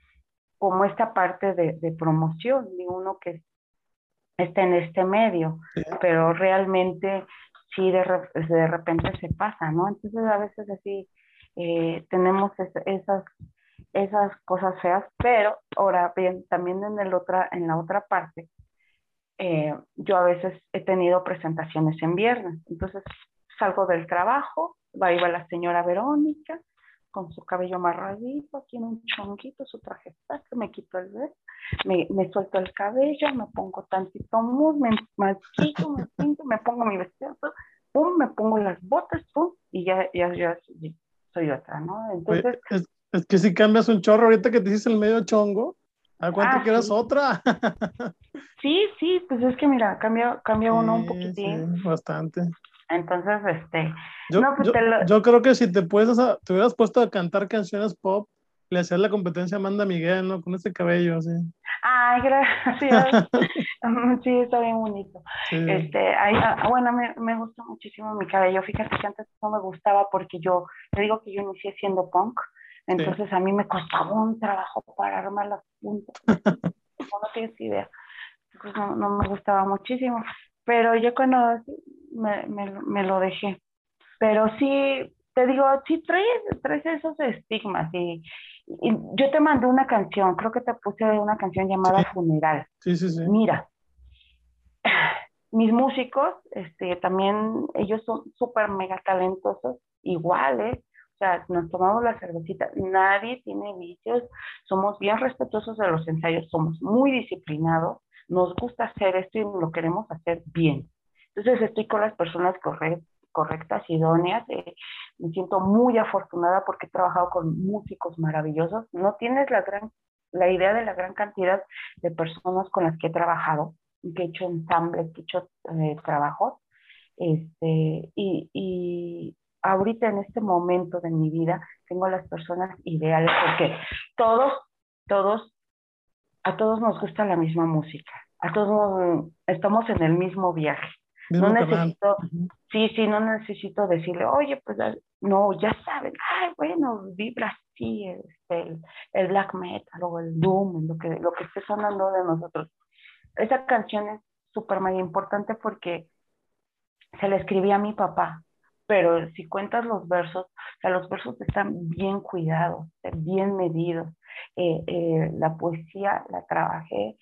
como esta parte de, de promoción, y uno que está en este medio, pero realmente sí de, de, repente se pasa, ¿no? Entonces a veces así eh, tenemos esas, esas cosas feas, pero ahora bien, también en, el otra, en la otra parte, eh, yo a veces he tenido presentaciones en viernes, entonces salgo del trabajo, va va la señora Verónica con su cabello amarradito, tiene un chonguito, su traje me quito el vestido, me, me, suelto el cabello, me pongo tantito mousse, me maquillo, me pinto, me pongo mi vestido, pum, me pongo las botas, pum, y ya, ya, ya soy otra, ¿no? Entonces... es, que si cambias un chorro, ahorita que te dices el medio chongo, ¿a cuánto ah, quieras otra? sí, sí, pues es que mira, cambia, cambia uno un poquitín. bastante. Entonces, este... Yo, pues yo, creo que si te, puedes, te hubieras puesto a cantar canciones pop, le hacías la competencia a Amanda Miguel, ¿no? Con ese cabello así. Ay, gracias. sí, está bien bonito. Este, ah, bueno, me, me gusta muchísimo mi cabello. Fíjate que antes no me gustaba porque yo, te digo que yo inicié siendo punk, entonces a mí me costaba un trabajo para armar las puntas. no, tienes idea. Entonces no, no, me gustaba muchísimo. Pero yo cuando me, me, me lo dejé. Pero sí, te digo, sí traes, traes esos estigmas y, yo te mandé una canción, creo que te puse una canción llamada Funeral. Sí, sí, sí. Mira, mis músicos, este, también ellos son súper mega talentosos, iguales, o sea, nos tomamos la cervecita, nadie tiene vicios, somos bien respetuosos de los ensayos, somos muy disciplinados, nos gusta hacer esto y lo queremos hacer bien. Entonces estoy con las personas correctas correctas, idóneas. Eh, me siento muy afortunada porque he trabajado con músicos maravillosos. No tienes la gran la idea de la gran cantidad de personas con las que he trabajado, que he hecho ensambles, he hecho eh, trabajos. Este, y, y ahorita en este momento de mi vida tengo las personas ideales porque todos, todos, a todos nos gusta la misma música, a todos estamos en el mismo viaje. No necesito, sí, sí, no necesito decirle, oye, pues no, ya saben, ay, bueno, vibra así, este, el, black metal o el doom, lo que, lo que esté sonando de nosotros. Esa canción es súper muy importante porque se la escribí a mi papá, pero si cuentas los versos, o sea, los versos están bien cuidados, bien medidos. Eh, eh, la poesía la trabajé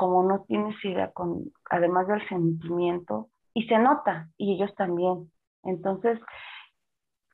como no tienes idea, con, además del sentimiento, y se nota, y ellos también. Entonces,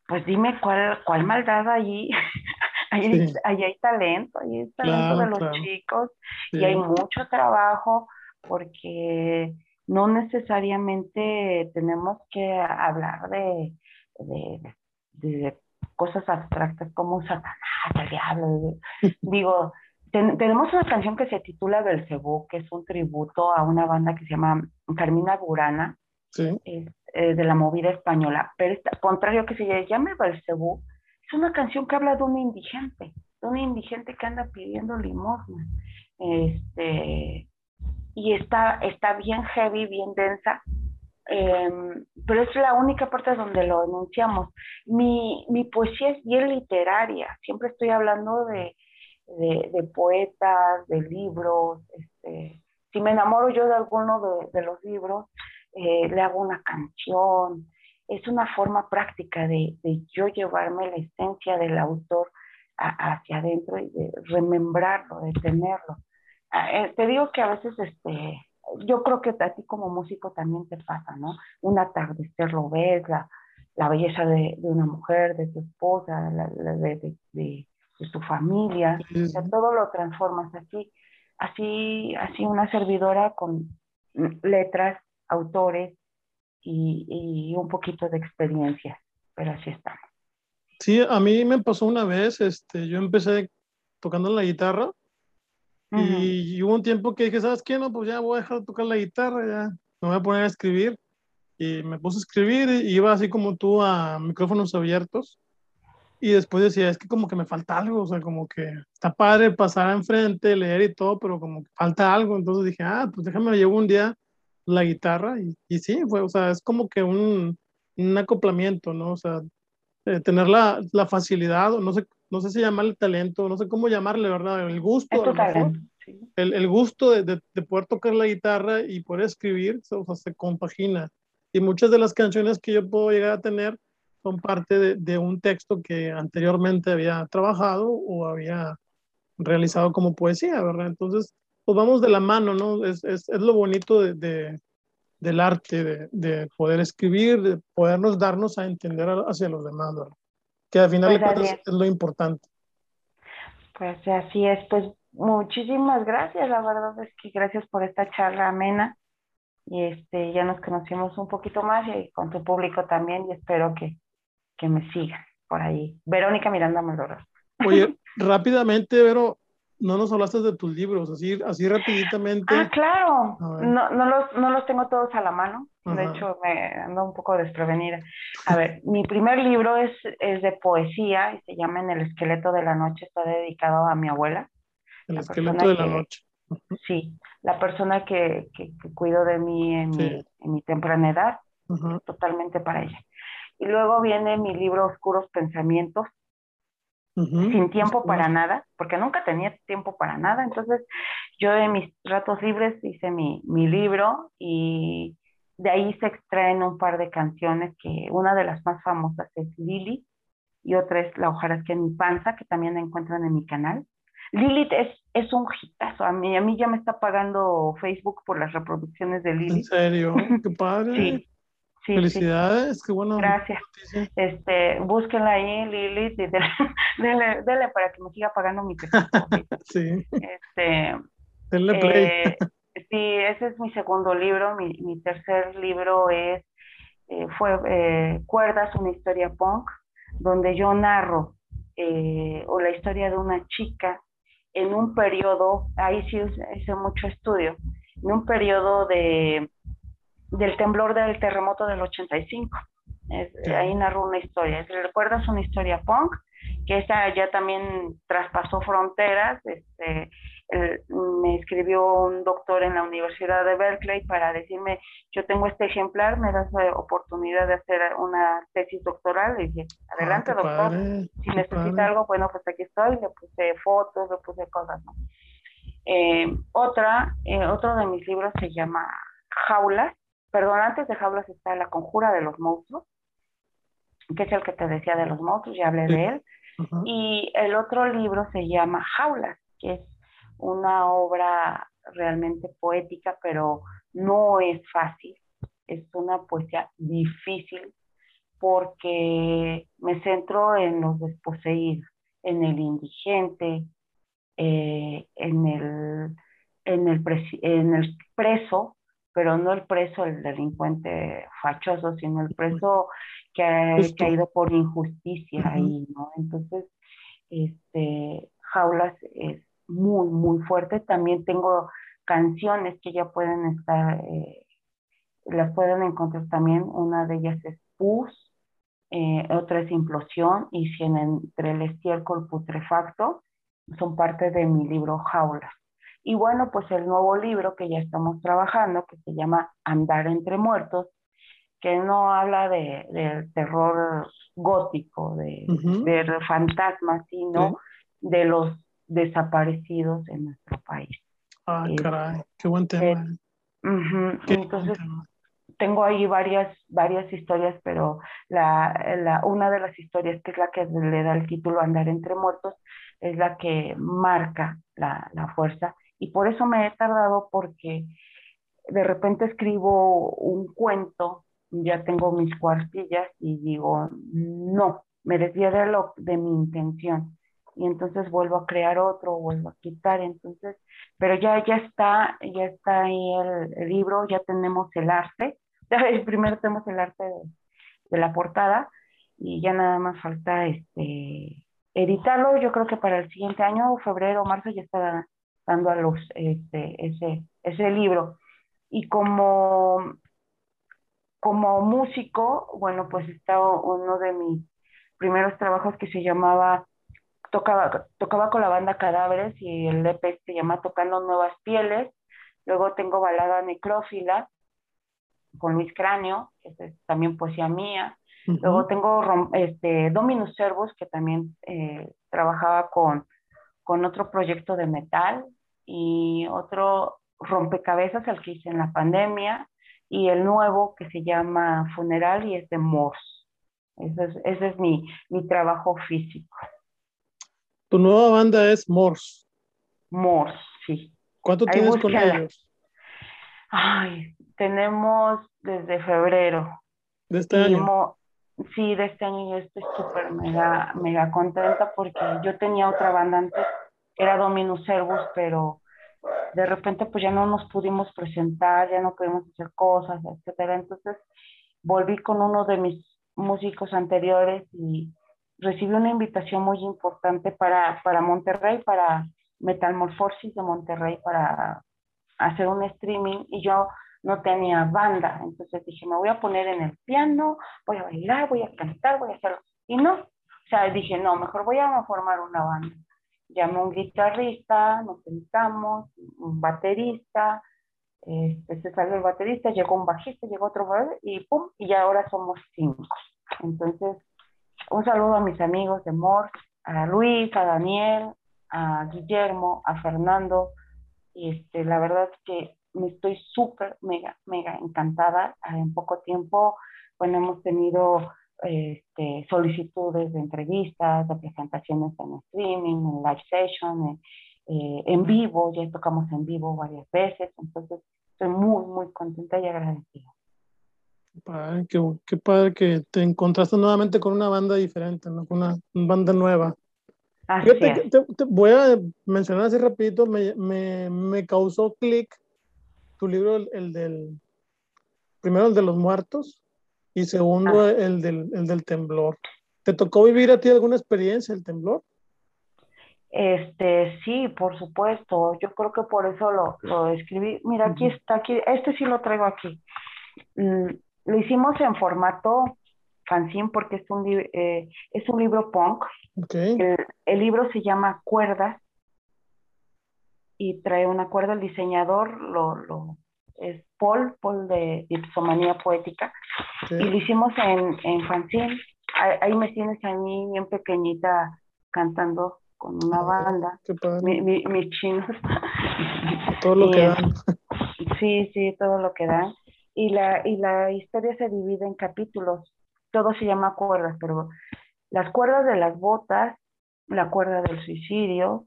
pues dime cuál, cuál maldad allí. ahí, hay talento, ahí hay talento de los chicos, y hay mucho trabajo, porque no necesariamente tenemos que hablar de, de, de cosas abstractas como Satanás, el diablo. Digo, tenemos una canción que se titula Belcebú, que es un tributo a una banda que se llama Carmina Burana, eh, de la movida española. Pero contrario que se llame Belcebú, es una canción que habla de un indigente, de un indigente que anda pidiendo limosna. Este, y está, está bien heavy, bien densa, em, pero es la única parte donde lo enunciamos. Mi, mi poesía es bien literaria, siempre estoy hablando de de, poetas, de libros. Este, si me enamoro yo de alguno de, los libros, eh, le hago una canción. Es una forma práctica de, yo llevarme la esencia del autor hacia adentro y de remembrarlo, de tenerlo. Eh, te digo que a veces, este, yo creo que a ti como músico también te pasa, ¿no? Un atardecer lo ves, la, la belleza de, una mujer, de tu esposa, de, de tu familia, todo lo transformas así, así, así una servidora con letras, autores y, un poquito de experiencia, pero así está. Sí, a mí me pasó una vez, este, yo empecé tocando la guitarra y, hubo un tiempo que dije, ¿sabes qué? No, pues ya voy a dejar de tocar la guitarra, ya me voy a poner a escribir. Y me puse a escribir y iba así como tú a micrófonos abiertos y después decía, es que como que me falta algo, o sea, como que está padre pasar enfrente, leer y todo, pero como que falta algo. Entonces dije, ah, pues déjame, llevo un día la guitarra y, y sí, fue, o sea, es como que un, un acoplamiento, ¿no? O sea, eh, tener la, la, facilidad, o no sé, no sé si llamarle talento, no sé cómo llamarle, ¿verdad? El gusto, el, el, gusto de, de, de, poder tocar la guitarra y poder escribir, o sea, se compagina. Y muchas de las canciones que yo puedo llegar a tener, son parte de, de, un texto que anteriormente había trabajado o había realizado como poesía, ¿verdad? Entonces, pues vamos de la mano, ¿no? Es, es, es lo bonito de, de, del arte, de, de, poder escribir, de podernos darnos a entender hacia los demás, ¿verdad? Que al final pues es, es lo importante. Pues así es, pues muchísimas gracias, la verdad es que gracias por esta charla amena y este ya nos conocimos un poquito más y con tu público también y espero que, que me sigan por ahí. Verónica Miranda Maldorado. Oye, rápidamente, Vero, no nos hablaste de tus libros, así, así rapiditamente. Ah, claro. No, no, los, no los tengo todos a la mano. De hecho, me ando un poco desprevenida. A ver, mi primer libro es, es de poesía y se llama En el esqueleto de la noche. Está dedicado a mi abuela. El esqueleto de la noche. Sí, la persona que, que, cuidó de mí en, mi, en mi temprana edad, totalmente para ella. Y luego viene mi libro Oscuros Pensamientos, sin tiempo para nada, porque nunca tenía tiempo para nada. Entonces, yo en mis ratos libres hice mi, mi libro y de ahí se extraen un par de canciones que una de las más famosas es Lili y otra es La hojarasca en mi panza, que también encuentran en mi canal. Lilith es, es un hitazo. A mí, a mí ya me está pagando Facebook por las reproducciones de Lilith. ¿En serio? ¡Qué padre! sí. Felicidades, qué bueno. Gracias. Este, búsquenla ahí, Lilith, y dele, para que me siga pagando mi peso. sí. Este, Denle play. Eh, sí, ese es mi segundo libro. Mi, mi tercer libro es eh, fue eh, Cuerdas, una historia punk, donde yo narro o la historia de una chica en un periodo, ahí sí hice mucho estudio, en un periodo de, del temblor del terremoto del 85. ahí narró una historia. ¿Recuerdas una historia punk? Que esa ya también traspasó fronteras. Este, me escribió un doctor en la Universidad de Berkeley para decirme, yo tengo este ejemplar, me das la oportunidad de hacer una tesis doctoral. Y dije, ah, adelante, doctor. si necesita algo, bueno, pues aquí estoy. Le puse fotos, le puse cosas. Eh, otra, eh, otro de mis libros se llama Jaulas. Perdón, antes de Jaulas está La Conjura de los Monstruos, que es el que te decía de los monstruos, ya hablé de él. Y el otro libro se llama Jaulas, que es una obra realmente poética, pero no es fácil. Es una poesía difícil porque me centro en los desposeídos, en el indigente, eh, en, el, en, el en el preso, pero no el preso, el delincuente fachoso, sino el preso que ha caído por injusticia ahí, ¿no? Entonces, este, Jaulas es muy, muy fuerte. También tengo canciones que ya pueden estar, eh, las pueden encontrar también. Una de ellas es Pus, eh, otra es Implosión y si entre el estiércol putrefacto son parte de mi libro Jaulas. Y bueno, pues el nuevo libro que ya estamos trabajando, que se llama Andar entre muertos, que no habla de, del terror gótico, de, de fantasmas, sino de los desaparecidos en nuestro país. Ah, caray, qué buen tema. Entonces, tengo ahí varias, varias historias, pero la, la, una de las historias, que es la que le da el título Andar entre muertos, es la que marca la, la fuerza. Y por eso me he tardado, porque de repente escribo un cuento, ya tengo mis cuartillas y digo, no, me desvía de, lo, de mi intención y entonces vuelvo a crear otro, vuelvo a quitar, entonces, pero ya, ya está, ya está ahí el, libro, ya tenemos el arte, primero tenemos el arte de, la portada y ya nada más falta este editarlo, yo creo que para el siguiente año, febrero marzo, ya está dando a luz este, ese, ese libro. Y como, como músico, bueno, pues está uno de mis primeros trabajos que se llamaba tocaba, tocaba con la banda Cadáveres y el EP se llama Tocando Nuevas Pieles. Luego tengo Balada Necrófila con Luis Cráneo, que es también poesía mía. Luego tengo este, Dominus Servus, que también eh, trabajaba con, con otro proyecto de metal y otro rompecabezas, el que hice en la pandemia, y el nuevo que se llama Funeral y es de Morse. Ese es, ese es mi, mi trabajo físico. Tu nueva banda es Morse. Morse, sí, ¿Cuánto tienes con ellos? Ay, tenemos desde febrero. ¿De este año? Sí, de este año yo estoy súper mega, mega contenta porque yo tenía otra banda antes, era Dominus Servus, pero de repente pues ya no nos pudimos presentar, ya no pudimos hacer cosas, etcétera. Entonces volví con uno de mis músicos anteriores y recibí una invitación muy importante para, para Monterrey, para Metamorfosis de Monterrey, para hacer un streaming y yo no tenía banda, entonces dije, me voy a poner en el piano, voy a bailar, voy a cantar, voy a hacerlo. Y no, o sea, dije, no, mejor voy a formar una banda. Llamé a un guitarrista, nos sentamos, un baterista, este, se salió el baterista, llegó un bajista, llegó otro, y pum, y ya ahora somos cinco. Entonces, un saludo a mis amigos de Mor, a Luis, a Daniel, a Guillermo, a Fernando, este, la verdad es que me estoy súper, mega, mega encantada. En poco tiempo, bueno, hemos tenido este, solicitudes de entrevistas, de presentaciones en streaming, en live session, eh, en vivo, ya tocamos en vivo varias veces, entonces estoy muy, muy contenta y agradecida. Padre, qué, qué, padre que te encontraste nuevamente con una banda diferente, ¿no? con una banda nueva. te, voy a mencionar así rapidito, me, me, me causó clic tu libro, el, del, primero el de los muertos y segundo ah. el, del, el del temblor. ¿Te tocó vivir a ti alguna experiencia el temblor? Este, sí, por supuesto. Yo creo que por eso lo, lo escribí. Mira, aquí está, aquí, este sí lo traigo aquí. Mm, lo hicimos en formato fanzine porque es un, eh, es un libro punk. El, el, libro se llama Cuerdas y trae una cuerda. El diseñador lo, lo es Paul, Paul de Ipsomanía Poética, y lo hicimos en, en fanzine. Ahí, me tienes a mí bien pequeñita cantando con una banda, mi, mi, mis chinos. Todo lo que dan. Sí, sí, todo lo que dan. Y la, y la historia se divide en capítulos. Todo se llama cuerdas, pero las cuerdas de las botas, la cuerda del suicidio,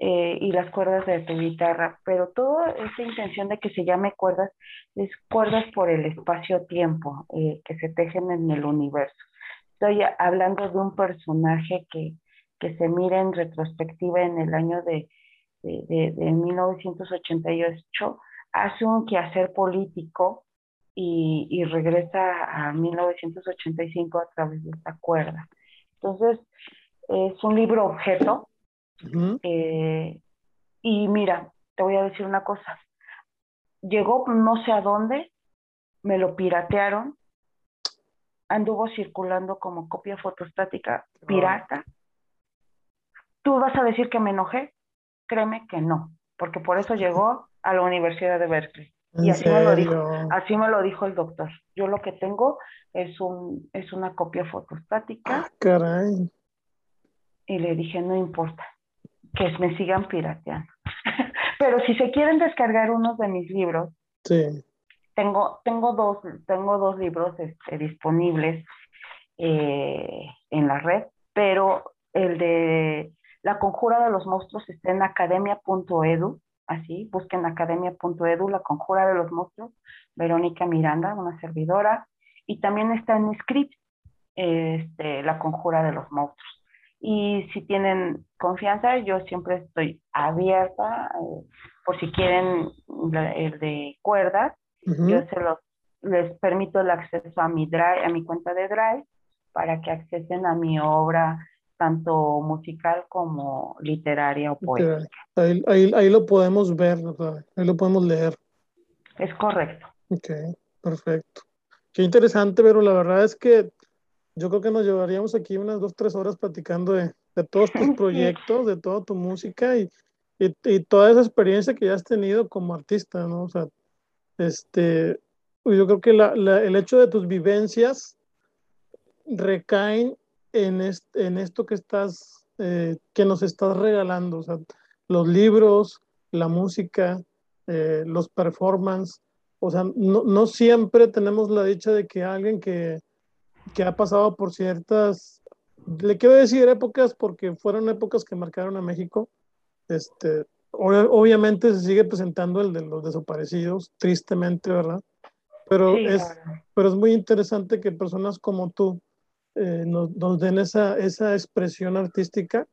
eh, y las cuerdas de tu guitarra, pero toda esa intención de que se llame cuerdas es cuerdas por el espacio-tiempo eh, que se tejen en el universo. Estoy hablando de un personaje que, que se mira en retrospectiva en el año de, de, de, 1988, hace un quehacer político y, y, regresa a 1985 a través de esta cuerda. Entonces, es un libro objeto eh, y mira, te voy a decir una cosa. Llegó no sé a dónde, me lo piratearon, anduvo circulando como copia fotostática pirata. ¿Tú vas a decir que me enojé? Créeme que no, porque por eso llegó a la Universidad de Berkeley. Y así me, lo dijo, así me lo dijo el doctor. Yo lo que tengo es, un, es una copia fotostática. Ah, caray. Y le dije, no importa, que me sigan pirateando. Pero si se quieren descargar unos de mis libros, tengo, tengo, dos, tengo dos libros este, disponibles eh, en la red, pero el de La Conjura de los Monstruos está en academia.edu, así, busquen academia.edu, La Conjura de los Monstruos, Verónica Miranda, una servidora, y también está en Script, este, La Conjura de los Monstruos. Y si tienen confianza, yo siempre estoy abierta eh, por si quieren el de cuerdas. Yo se los, les permito el acceso a mi Drive, a mi cuenta de Drive, para que accesen a mi obra tanto musical como literaria o poética. Ahí, ahí, ahí, lo podemos ver, ahí lo podemos leer. Es correcto. Ok, perfecto. Qué interesante, pero la verdad es que yo creo que nos llevaríamos aquí unas dos, tres horas platicando de, de todos tus proyectos, de toda tu música y, y, y, toda esa experiencia que ya has tenido como artista, ¿no? O sea, este, yo creo que la, la, el hecho de tus vivencias recaen en, este, en esto que estás, eh, que nos estás regalando, o sea, los libros, la música, eh, los performances, o sea, no, no siempre tenemos la dicha de que alguien que que ha pasado por ciertas, le quiero decir épocas porque fueron épocas que marcaron a México, este, obviamente se sigue presentando el de los desaparecidos, tristemente, ¿verdad? Pero, es, pero es muy interesante que personas como tú eh, nos, nos, den esa, esa expresión artística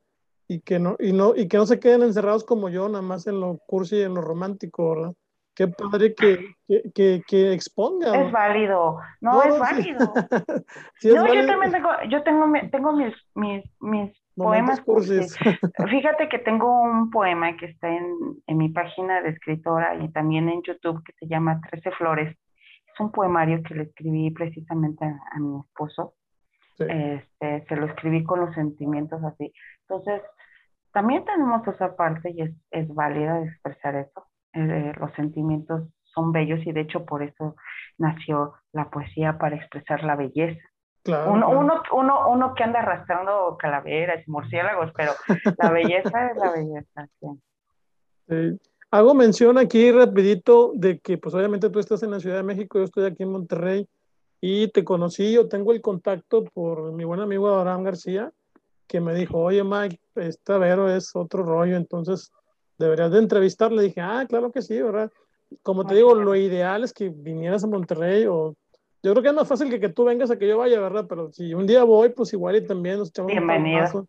y que, no, y, no, y que no se queden encerrados como yo, nada más en lo cursi y en lo romántico, ¿verdad? Qué padre que, que, que, exponga. Es válido, no, es válido. no, yo también tengo, yo tengo, tengo mis, mis, mis poemas cursis. Fíjate que tengo un poema que está en, en, mi página de escritora y también en YouTube que se llama Trece Flores. Es un poemario que le escribí precisamente a, mi esposo. Este, se lo escribí con los sentimientos así. Entonces, también tenemos esa parte y es, es válida expresar eso. Eh, los sentimientos son bellos y de hecho por eso nació la poesía para expresar la belleza. uno, Uno, uno, uno, que anda arrastrando calaveras y murciélagos, pero la belleza es la belleza. Sí. Hago mención aquí rapidito de que pues obviamente tú estás en la Ciudad de México, yo estoy aquí en Monterrey y te conocí, yo tengo el contacto por mi buen amigo Abraham García, que me dijo, oye Mike, esta Vero es otro rollo, entonces deberías de entrevistarle. Dije, ah, claro que sí, ¿verdad? Como te digo, lo ideal es que vinieras a Monterrey o yo creo que es más fácil que, que tú vengas a que yo vaya, ¿verdad? Pero si un día voy, pues igual y también nos echamos Bienvenido.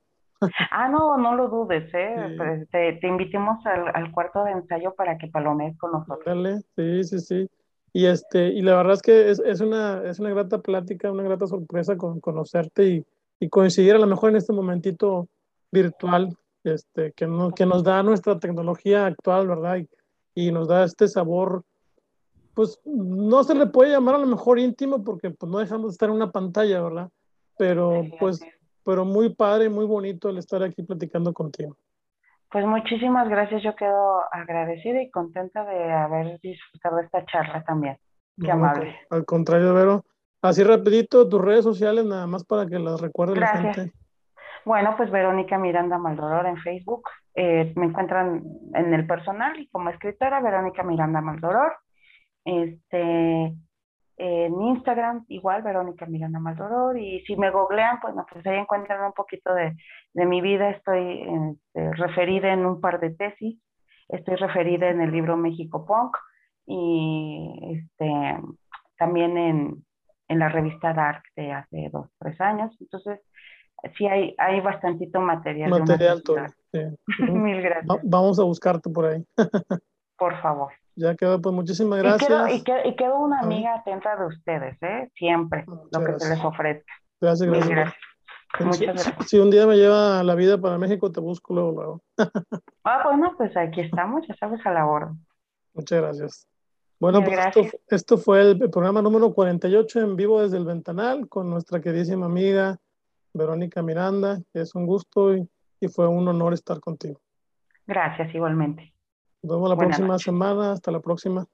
ah, no, no lo dudes, ¿eh? Pues, te, te, invitemos al, al, cuarto de ensayo para que palomes con nosotros. Dale, sí, sí, sí. Y, este, y la verdad es que es, es, una, es una grata plática, una grata sorpresa con conocerte y, y coincidir a lo mejor en este momentito virtual este, que, no, que nos da nuestra tecnología actual, ¿verdad? Y, nos da este sabor, pues no se le puede llamar a lo mejor íntimo porque pues no dejamos de estar en una pantalla, ¿verdad? Pero pues, pero muy padre, muy bonito el estar aquí platicando contigo. Pues muchísimas gracias, yo quedo agradecida y contenta de haber disfrutado esta charla también. Qué amable. Al contrario, Vero. Así rapidito, tus redes sociales, nada más para que las recuerde la gente. Bueno, pues Verónica Miranda Maldoror en Facebook. Eh, me encuentran en el personal y como escritora, Verónica Miranda Maldoror. Este, en Instagram, igual, Verónica Miranda Maldoror. Y si me googlean, pues, no, pues ahí encuentran un poquito de, de mi vida. Estoy este, referida en un par de tesis. Estoy referida en el libro México Punk y este, también en, en la revista Dark de hace dos, tres años. Entonces, sí hay, hay bastantito material. Material todo. Mil gracias. vamos a buscarte por ahí. por favor. Ya quedó, pues muchísimas gracias. Y quedo, y quedo, una amiga atenta de ustedes, ¿eh? Siempre, lo que se les ofrezca. Gracias, gracias. Muchas gracias. Si, un día me lleva la vida para México, te busco luego, luego. ah, bueno, pues aquí estamos, ya sabes, a la hora. Muchas gracias. Bueno, pues esto, esto, fue el programa número 48 en vivo desde el Ventanal con nuestra queridísima amiga Verónica Miranda. Es un gusto y, fue un honor estar contigo. Gracias, igualmente. Nos vemos la próxima semana. Hasta la próxima.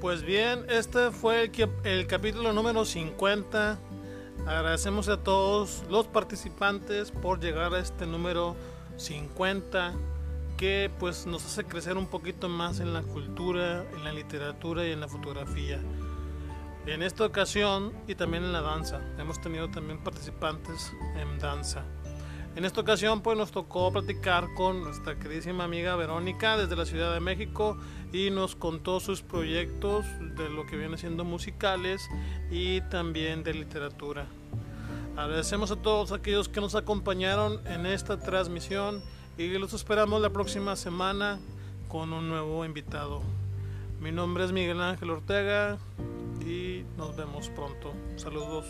Pues bien, este fue el, el capítulo número 50. Agradecemos a todos los participantes por llegar a este número 50 que pues nos hace crecer un poquito más en la cultura, en la literatura y en la fotografía. En esta ocasión y también en la danza. Hemos tenido también participantes en danza. En esta ocasión pues nos tocó platicar con nuestra queridísima amiga Verónica desde la Ciudad de México y nos contó sus proyectos de lo que viene siendo musicales y también de literatura. Agradecemos a todos aquellos que nos acompañaron en esta transmisión y los esperamos la próxima semana con un nuevo invitado. Mi nombre es Miguel Ángel Ortega y nos vemos pronto. Saludos.